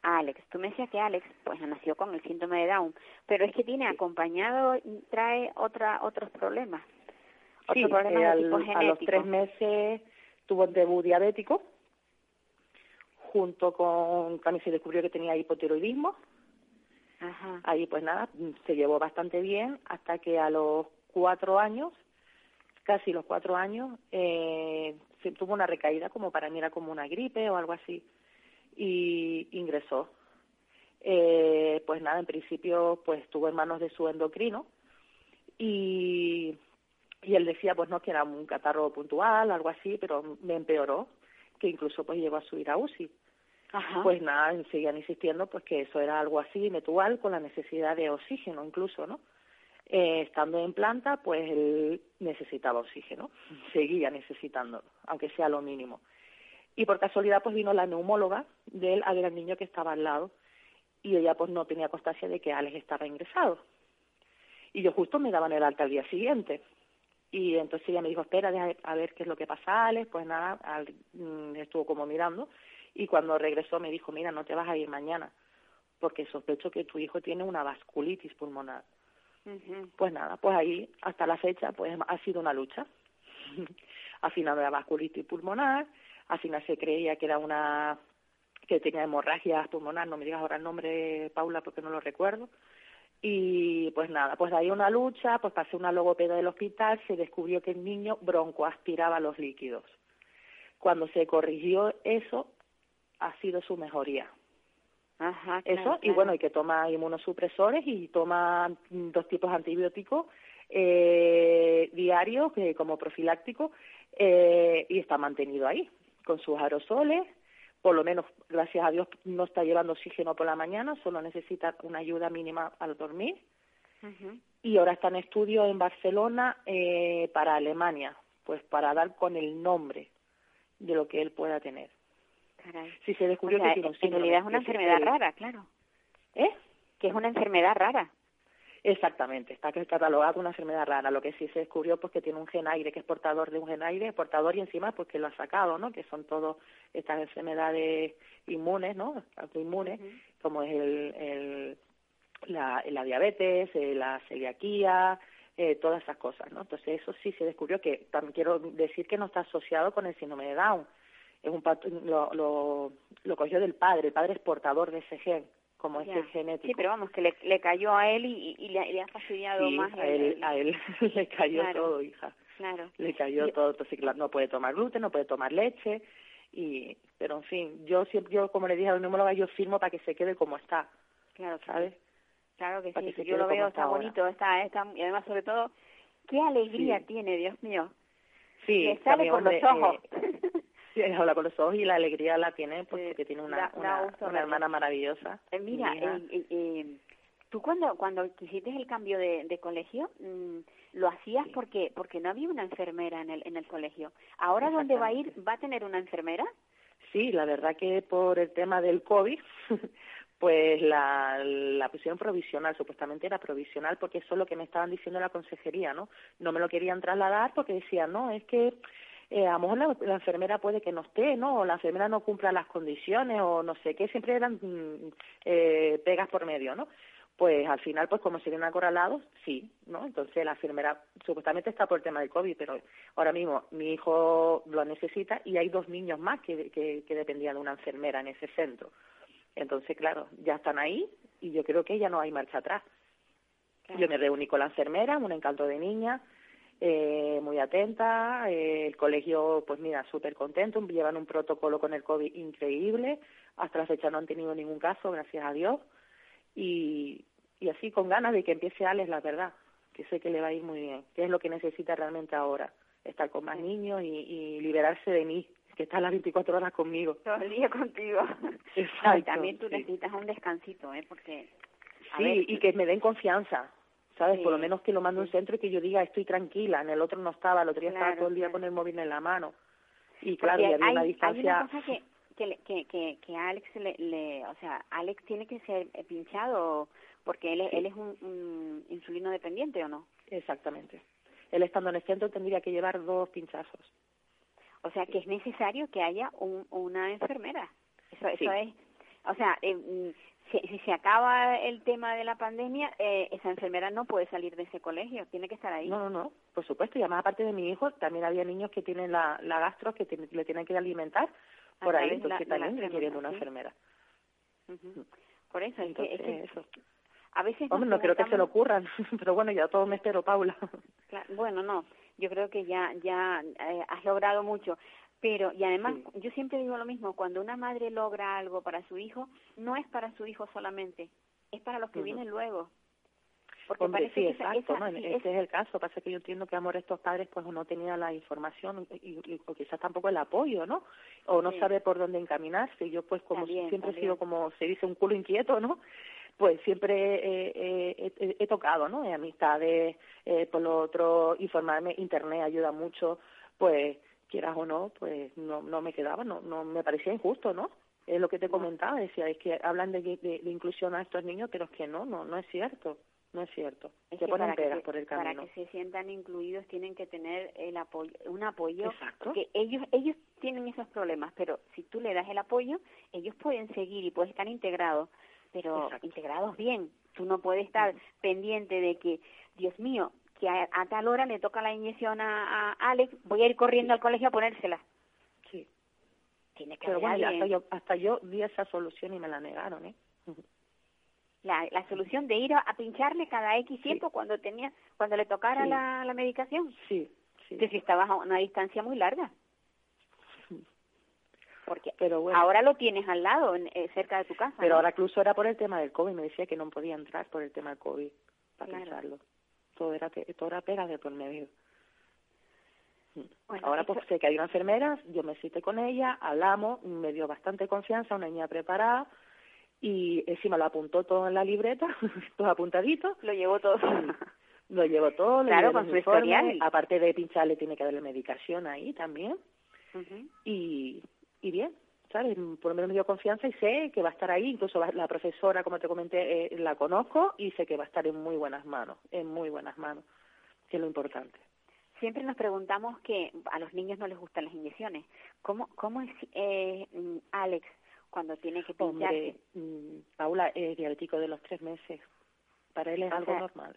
Alex, tú me decías que Alex pues nació con el síndrome de Down, pero es que tiene acompañado, trae otra otros problemas. Sí, eh, a los tres meses tuvo el debut diabético, junto con, también se descubrió que tenía hipotiroidismo. Ajá. Ahí pues nada, se llevó bastante bien hasta que a los cuatro años, casi los cuatro años, eh, se tuvo una recaída como para mí era como una gripe o algo así y ingresó. Eh, pues nada, en principio pues estuvo en manos de su endocrino y y él decía pues no que era un catarro puntual algo así pero me empeoró que incluso pues llegó a subir a UCI Ajá. pues nada seguían insistiendo pues que eso era algo así metual con la necesidad de oxígeno incluso no eh, estando en planta pues él necesitaba oxígeno seguía necesitándolo aunque sea lo mínimo y por casualidad pues vino la neumóloga de él a ver al niño que estaba al lado y ella pues no tenía constancia de que Alex estaba ingresado y yo justo me daban el alta al día siguiente y entonces ella me dijo, espera, a ver qué es lo que pasa, Alex. Pues nada, mm, estuvo como mirando. Y cuando regresó me dijo, mira, no te vas a ir mañana, porque sospecho que tu hijo tiene una vasculitis pulmonar. Pues nada, pues ahí, hasta la fecha, pues ha sido una lucha. al final de la vasculitis pulmonar, al final se creía que era una que tenía hemorragia pulmonar, no me digas ahora el nombre, Paula, porque no lo recuerdo, y pues nada, pues ahí una lucha, pues pasé una logopeda del hospital, se descubrió que el niño bronco aspiraba los líquidos. Cuando se corrigió eso, ha sido su mejoría. Ajá, eso, y bueno, y que toma inmunosupresores y toma dos tipos de antibióticos eh, diarios que como profiláctico eh, y está mantenido ahí con sus aerosoles por lo menos, gracias a Dios, no está llevando oxígeno por la mañana, solo necesita una ayuda mínima al dormir. Y ahora está en estudio en Barcelona eh, para Alemania, pues para dar con el nombre de lo que él pueda tener. Si se descubrió que tiene un En realidad es una enfermedad rara, claro. ¿Eh? Que es una enfermedad rara. Exactamente, está catalogado como una enfermedad rara. Lo que sí se descubrió pues que tiene un gen aire, que es portador de un gen aire, portador y encima pues que lo ha sacado, ¿no? Que son todas estas enfermedades inmunes, ¿no? Autoinmunes, como es el, el la, la diabetes, eh, la celiaquía, eh, todas esas cosas, ¿no? Entonces eso sí se descubrió que también quiero decir que no está asociado con el síndrome de Down. Es un lo, lo, lo cogió del padre, el padre es portador de ese gen como ese genético. Sí, pero vamos, que le, le cayó a él y, y le, le, ha fastidiado más. A él, a él *laughs* le cayó todo, hija. Claro. Le cayó todo. Entonces, claro, no puede tomar gluten, no puede tomar leche. y Pero, en fin, yo siempre, yo como le dije a la neumóloga, yo firmo para que se quede como está. Claro, ¿sabes? Claro que sí, yo lo veo, está, bonito, está, está, y además, sobre todo, qué alegría tiene, Dios mío. Sí, le sale con los ojos. Sí, habla con los ojos y la alegría la tiene porque tiene una, una, hermana maravillosa. Eh, mira, eh, eh, tú cuando cuando hiciste el cambio de, de colegio, mm, lo hacías porque porque no había una enfermera en el en el colegio. Ahora dónde va a ir, ¿va a tener una enfermera? Sí, la verdad que por el tema del COVID, *laughs* pues la, la pusieron provisional, supuestamente era provisional porque eso es lo que me estaban diciendo la consejería, ¿no? No me lo querían trasladar porque decían, no, es que eh, a lo mejor la, enfermera puede que no esté, ¿no? O la enfermera no cumpla las condiciones o no sé qué, siempre eran mm, eh, pegas por medio, ¿no? pues al final, pues como se vienen acorralados, sí, ¿no? Entonces la enfermera supuestamente está por el tema del COVID, pero ahora mismo mi hijo lo necesita y hay dos niños más que, que, que dependían de una enfermera en ese centro. Entonces, claro, ya están ahí y yo creo que ya no hay marcha atrás. Yo me reuní con la enfermera, un encanto de niña, eh, muy atenta, eh, el colegio, pues mira, súper contento, llevan un protocolo con el COVID increíble, hasta la fecha no han tenido ningún caso, gracias a Dios, y, y así con ganas de que empiece Alex, la verdad, que sé que le va a ir muy bien, que es lo que necesita realmente ahora, estar con más niños y, y liberarse de mí, que está las 24 horas conmigo. Todo el día contigo. *laughs* Exacto, y también tú necesitas un descansito, ¿eh? Porque... Sí, y que me den confianza, ¿sabes? Por lo menos que lo mande a un centro y que yo diga estoy tranquila, en el otro no estaba, el otro día estaba todo el día con el móvil en la mano. Y claro, y había hay, una distancia... Hay una cosa que, que, que, que, Alex le, le, o sea, Alex tiene que ser pinchado porque él, él es un, un insulino dependiente o no? Exactamente. Él estando en el centro tendría que llevar dos pinchazos. O sea, que es necesario que haya un, una enfermera. Eso, eso es, o sea, eh, si, si, se acaba el tema de la pandemia, eh, esa enfermera no puede salir de ese colegio, tiene que estar ahí. No, no, no, por supuesto. Y además, aparte de mi hijo, también había niños que tienen la, la gastro que le tienen que alimentar por ahí, entonces la, también requiriendo una ¿sí? enfermera. Uh -huh. Por eso, entonces, es que, es que eso. a veces Hombre, no creo que se lo ocurran, *laughs* pero bueno, ya todo me espero, Paula. Claro, bueno, no, yo creo que ya ya eh, has logrado mucho. Pero, y además, sí. yo siempre digo lo mismo, cuando una madre logra algo para su hijo, no es para su hijo solamente, es para los que uh -huh. vienen luego. Porque Hombre, parece sí, que exacto, esa, no, sí, este es... es el caso. Pasa que yo entiendo que amor estos padres pues no tenía la información y, y, o quizás tampoco el apoyo, ¿no? O no sí. sabe por dónde encaminarse. Yo pues como siempre he sido como se dice un culo inquieto, ¿no? Pues siempre eh, eh, he, he, tocado, ¿no? Amistades, eh, por lo otro, informarme, internet ayuda mucho, pues quieras o no, pues no, no me quedaba, no, no me parecía injusto, ¿no? Es lo que te comentaba, decía, es que hablan de, de, de inclusión a estos niños, pero es que no, no, no es cierto no es cierto. Es que ponen para pegas que, por el camino. Para que se sientan incluidos tienen que tener el apoyo, un apoyo, Exacto. porque ellos ellos tienen esos problemas, pero si tú le das el apoyo, ellos pueden seguir y pueden estar integrados, pero Exacto. integrados bien. Tú no puedes estar pendiente de que, Dios mío, que a, a, tal hora le toca la inyección a, a Alex, voy a ir corriendo al colegio a ponérsela. Sí. Tiene que Pero bueno, hasta yo, hasta yo di esa solución y me la negaron, ¿eh? la, la solución de ir a, a pincharle cada X tiempo sí. cuando tenía cuando le tocara sí. la, la medicación. Sí, sí. Que si estabas a una distancia muy larga. *laughs* Porque pero bueno, ahora lo tienes al lado, en, eh, cerca de tu casa. Pero ¿no? ahora incluso era por el tema del COVID, me decía que no podía entrar por el tema del COVID, para Claro. pensarlo. Todo era, todo era pega de por medio. Bueno, Ahora pues sé que hay una enfermera, yo me cité con ella, hablamos, me dio bastante confianza, una niña preparada, y encima lo apuntó todo en la libreta, *laughs* todo apuntadito. Lo llevó todo. Lo llevo todo, Claro, con su historial. aparte de pincharle tiene que darle medicación ahí también y, y bien, ¿sabes? Por lo menos me dio confianza y sé que va a estar ahí, incluso va- la profesora, como te comenté, eh, la conozco y sé que va a estar en muy buenas manos, en muy buenas manos, que es lo importante. Siempre nos preguntamos que a los niños no les gustan las inyecciones. ¿Cómo, cómo es eh, Alex cuando tiene que pincharse? Hombre, mm, Paula es diabético de los tres meses, para él es O algo sea, normal.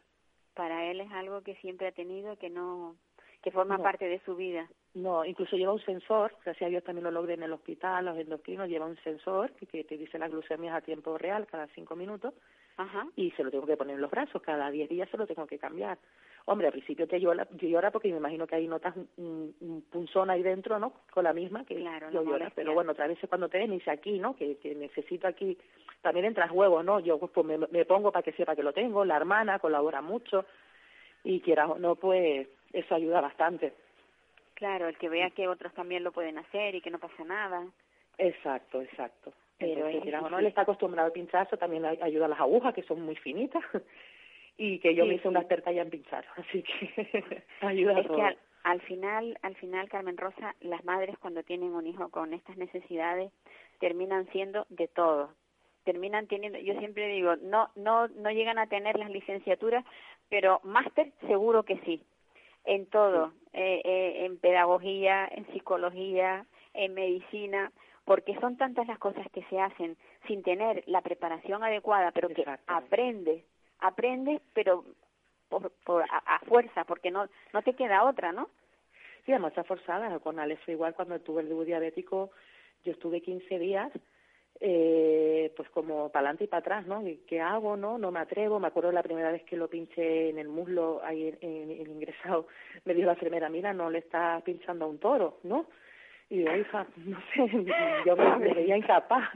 Para él es algo que siempre ha tenido, que no que forma No. parte de su vida. No, incluso lleva un sensor, gracias a Dios también lo logré en el hospital, los endocrinos, lleva un sensor que, que te dice las glucemias a tiempo real cada cinco minutos Ajá. y se lo tengo que poner en los brazos, cada diez días se lo tengo que cambiar. Hombre, al principio te llora, llora porque me imagino que ahí notas un, un, un punzón ahí dentro, ¿no? Con la misma que Claro, lo la llora. Pero bueno, otras veces cuando te ven dice aquí, ¿no? Que, que necesito aquí, también entras huevos, ¿no? Yo pues, pues me, me pongo para que sepa que lo tengo, la hermana colabora mucho y quieras o no, pues eso ayuda bastante. Claro, el que vea que otros también lo pueden hacer y que no pasa nada. Exacto, exacto. Pero Entonces, o no, él está acostumbrado al pinchazo, también ay- ayuda a las agujas, que son muy finitas, *laughs* y que yo Sí, me hice una sí. experta ya en pinchar, *laughs* así que *laughs* ayuda a Es todo. que al, al final, al final, Carmen Rosa, las madres cuando tienen un hijo con estas necesidades terminan siendo de todo. Terminan teniendo, yo siempre digo, no, no, no llegan a tener las licenciaturas, pero máster seguro que sí, en todo, eh, eh, en pedagogía, en psicología, en medicina, porque son tantas las cosas que se hacen sin tener la preparación adecuada, pero que Exactamente. aprende aprendes, pero por, por a, fuerza, porque no no te queda otra, ¿no? Sí, además está forzada. Con Alex fue igual cuando tuve el debut diabético, yo estuve 15 días eh, pues como para adelante y para atrás, ¿no? ¿Qué hago, no? No me atrevo. Me acuerdo la primera vez que lo pinché en el muslo, ahí en, el ingresado, *laughs* me dijo la enfermera, mira, no le está pinchando a un toro, ¿no? Y digo, hija, *laughs* no sé, *laughs* yo me, veía incapaz,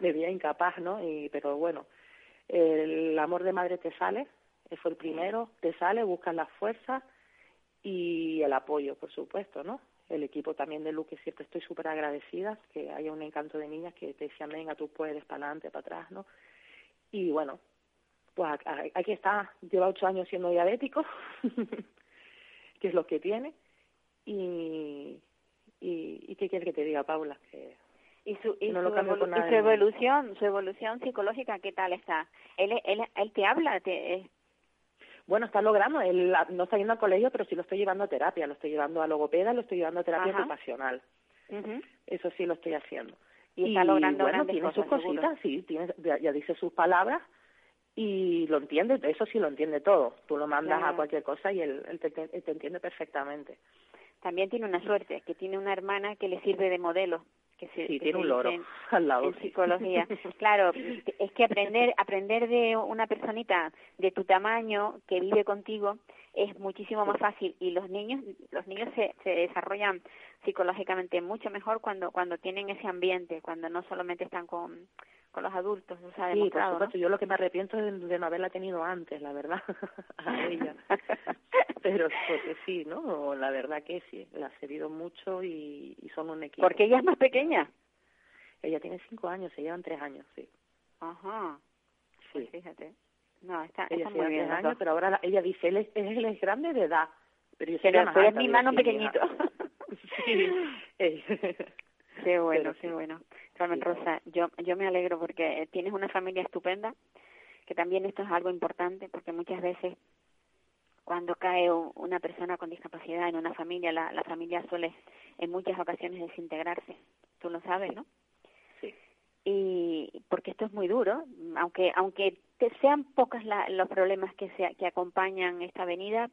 me veía incapaz, ¿no? Y, pero bueno, el amor de madre te sale, fue el primero, te sale, buscas la fuerza y el apoyo, por supuesto, ¿no? El equipo también de Luque siempre estoy súper agradecida, que haya un encanto de niñas que te decían, venga, tú puedes, para adelante, para atrás, ¿no? Y bueno, pues aquí está, lleva ocho años siendo diabético, *laughs* que es lo que tiene, y, y, ¿qué quieres que te diga, Paula? Que y su, y, su, evolución, su evolución psicológica, ¿qué tal está? Él, él, él te habla, te, bueno, está logrando, él no está yendo al colegio, pero sí lo estoy llevando a terapia, lo estoy llevando a logopeda, lo estoy llevando a terapia ocupacional. Eso sí lo estoy haciendo. Y, está logrando bueno, tiene sus cositas, sí, tiene, ya, dice sus palabras y lo entiende, eso sí lo entiende todo. Tú lo mandas a cualquier cosa y él, te, te entiende perfectamente. También tiene una suerte, que tiene una hermana que le sirve de modelo que se, sí, tiene un loro *laughs* al lado. En psicología. *laughs* claro, es que aprender, aprender de una personita de tu tamaño que vive contigo es muchísimo más fácil y los niños, los niños se, se desarrollan psicológicamente mucho mejor cuando, cuando tienen ese ambiente, cuando no solamente están con, con los adultos, o sea, sí, por supuesto. Yo lo que me arrepiento es de, no haberla tenido antes, la verdad, *laughs* a ella. *laughs* Pero porque sí, ¿no? La verdad que sí, la ha servido mucho y, y son un equipo. Porque ella es más pequeña. Ella tiene cinco años, se llevan tres años, sí. Ajá. Pues sí. fíjate. No, está, ella está muy bien. Tres años, pero ahora ella dice, él es, él es grande de edad. Pero, yo pero, es mi mano pequeñito. *laughs* sí. Qué *laughs* bueno, qué bueno. Carmen Rosa, yo, yo me alegro porque tienes una familia estupenda, que también esto es algo importante, porque muchas veces cuando cae una persona con discapacidad en una familia, la, la familia suele en muchas ocasiones desintegrarse. Tú lo sabes, ¿no? Sí. Y porque esto es muy duro, aunque aunque sean pocos los problemas que se, que acompañan esta venida,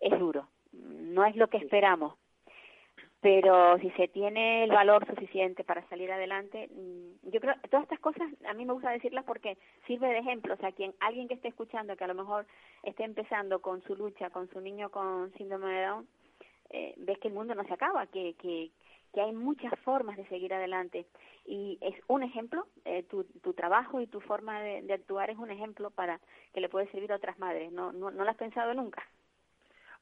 es duro. No es lo que esperamos, pero si se tiene el valor suficiente para salir adelante, mm, yo creo todas estas cosas a mí me gusta decirlas porque sirve de ejemplo, o sea, quien alguien que esté escuchando que a lo mejor esté empezando con su lucha con su niño con síndrome de Down, eh, ves que el mundo no se acaba, que, que, que hay muchas formas de seguir adelante. Y es un ejemplo, eh, tu, tu trabajo y tu forma de, de, actuar es un ejemplo para que le puede servir a otras madres, ¿no, no, no lo has pensado nunca?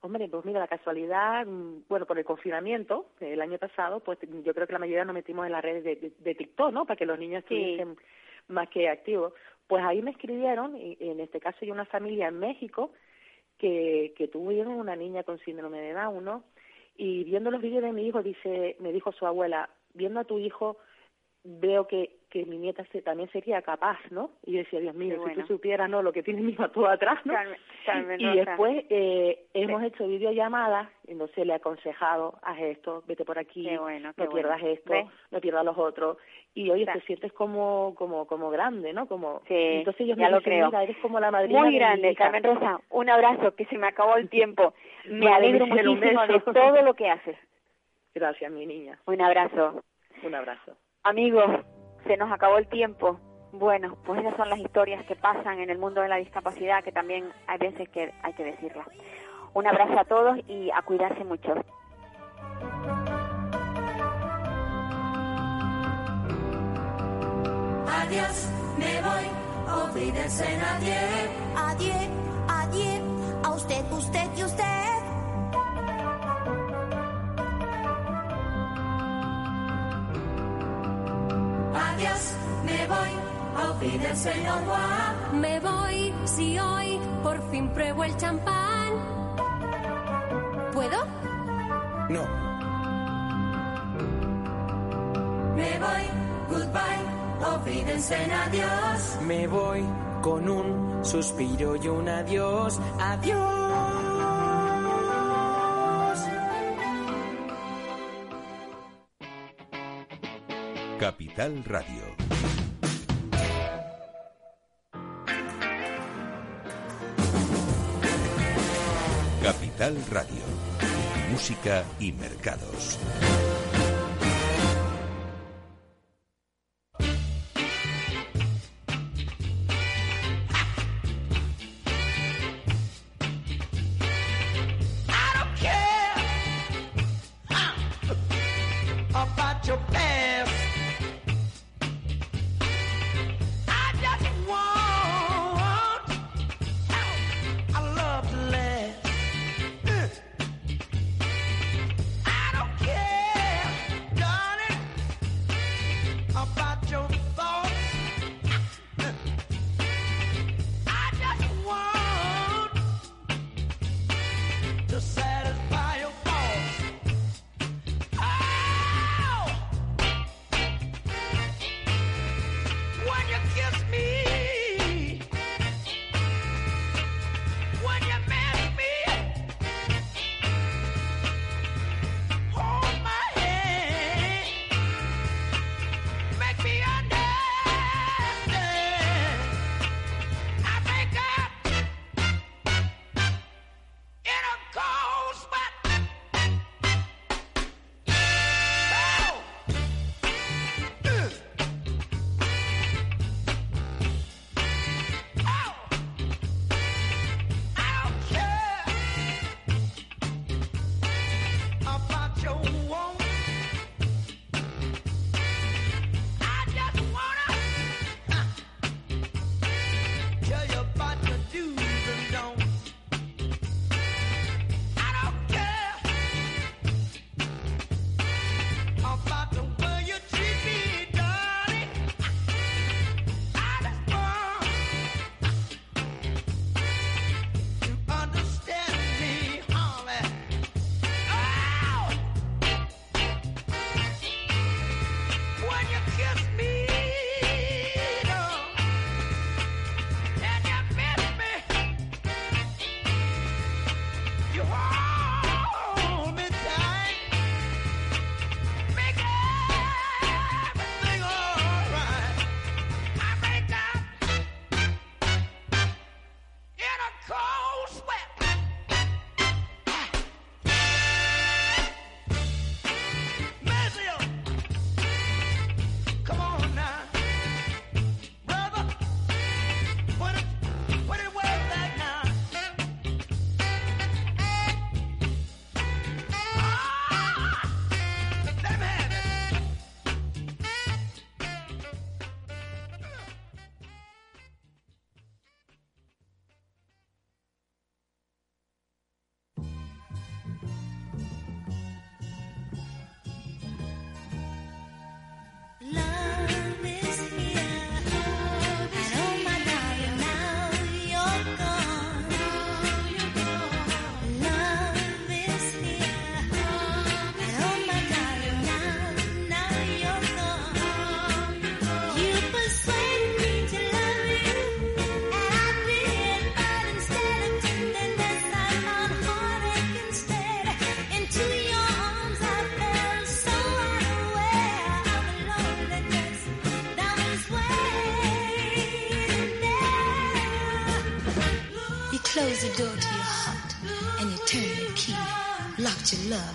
Hombre, pues mira, la casualidad, mm, bueno, por el confinamiento el año pasado, pues yo creo que la mayoría nos metimos en las redes de, de, TikTok, ¿no? Para que los niños estuviesen más que activos. Pues ahí me escribieron, y en este caso hay una familia en México que, que tuvieron una niña con síndrome de Down, ¿no? Y viendo los vídeos de mi hijo, dice, me dijo su abuela, viendo a tu hijo, veo que que mi nieta se, también sería capaz, ¿no? Y yo decía, Dios mío, si tú supieras, ¿no? Lo que tiene mi hijo todo atrás, ¿no? y después eh, hemos hecho videollamadas, entonces le he aconsejado, haz esto, vete por aquí, no pierdas esto, no pierdas los otros. Y oye, te sientes como como como grande, ¿no? Como entonces ellos ya me lo dicen, creo. eres como la madrina Muy grande, Carmen Rosa. Un abrazo, que se me acabó el tiempo. *laughs* Me alegro muchísimo de todo lo que haces. *laughs* Gracias, mi niña. Un abrazo. Un abrazo. Amigos, se nos acabó el tiempo. Bueno, pues esas son las historias que pasan en el mundo de la discapacidad, que también hay veces que hay que decirlas. Un abrazo a todos y a cuidarse mucho. Adiós, me voy, olvídense nadie. Adiós, adiós, a usted, usted y usted. Adiós, me voy, olvídense no va. Me voy, si hoy por fin pruebo el champán. ¿Puedo? No. Me voy, goodbye, olvídense adiós. Me voy con un suspiro y un adiós. Adiós. Capital Radio. Capital Radio. Música y mercados. chính là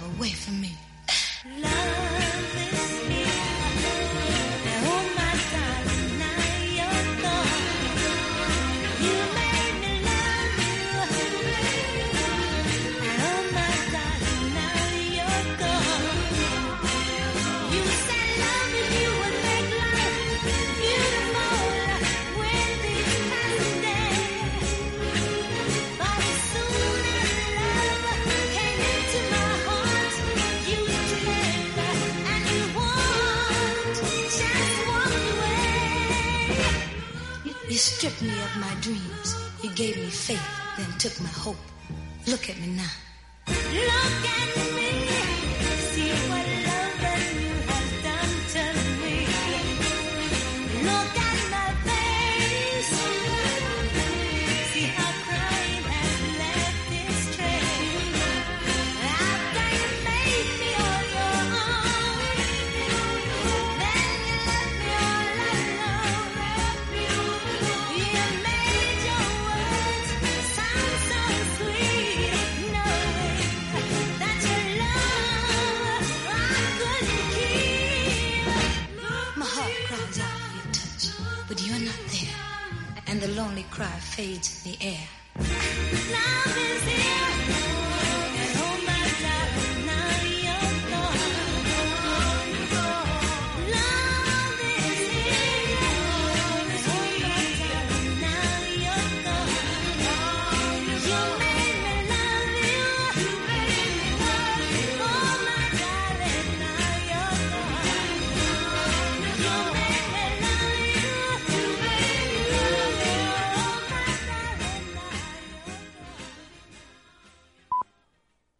took my hope. Look at me now.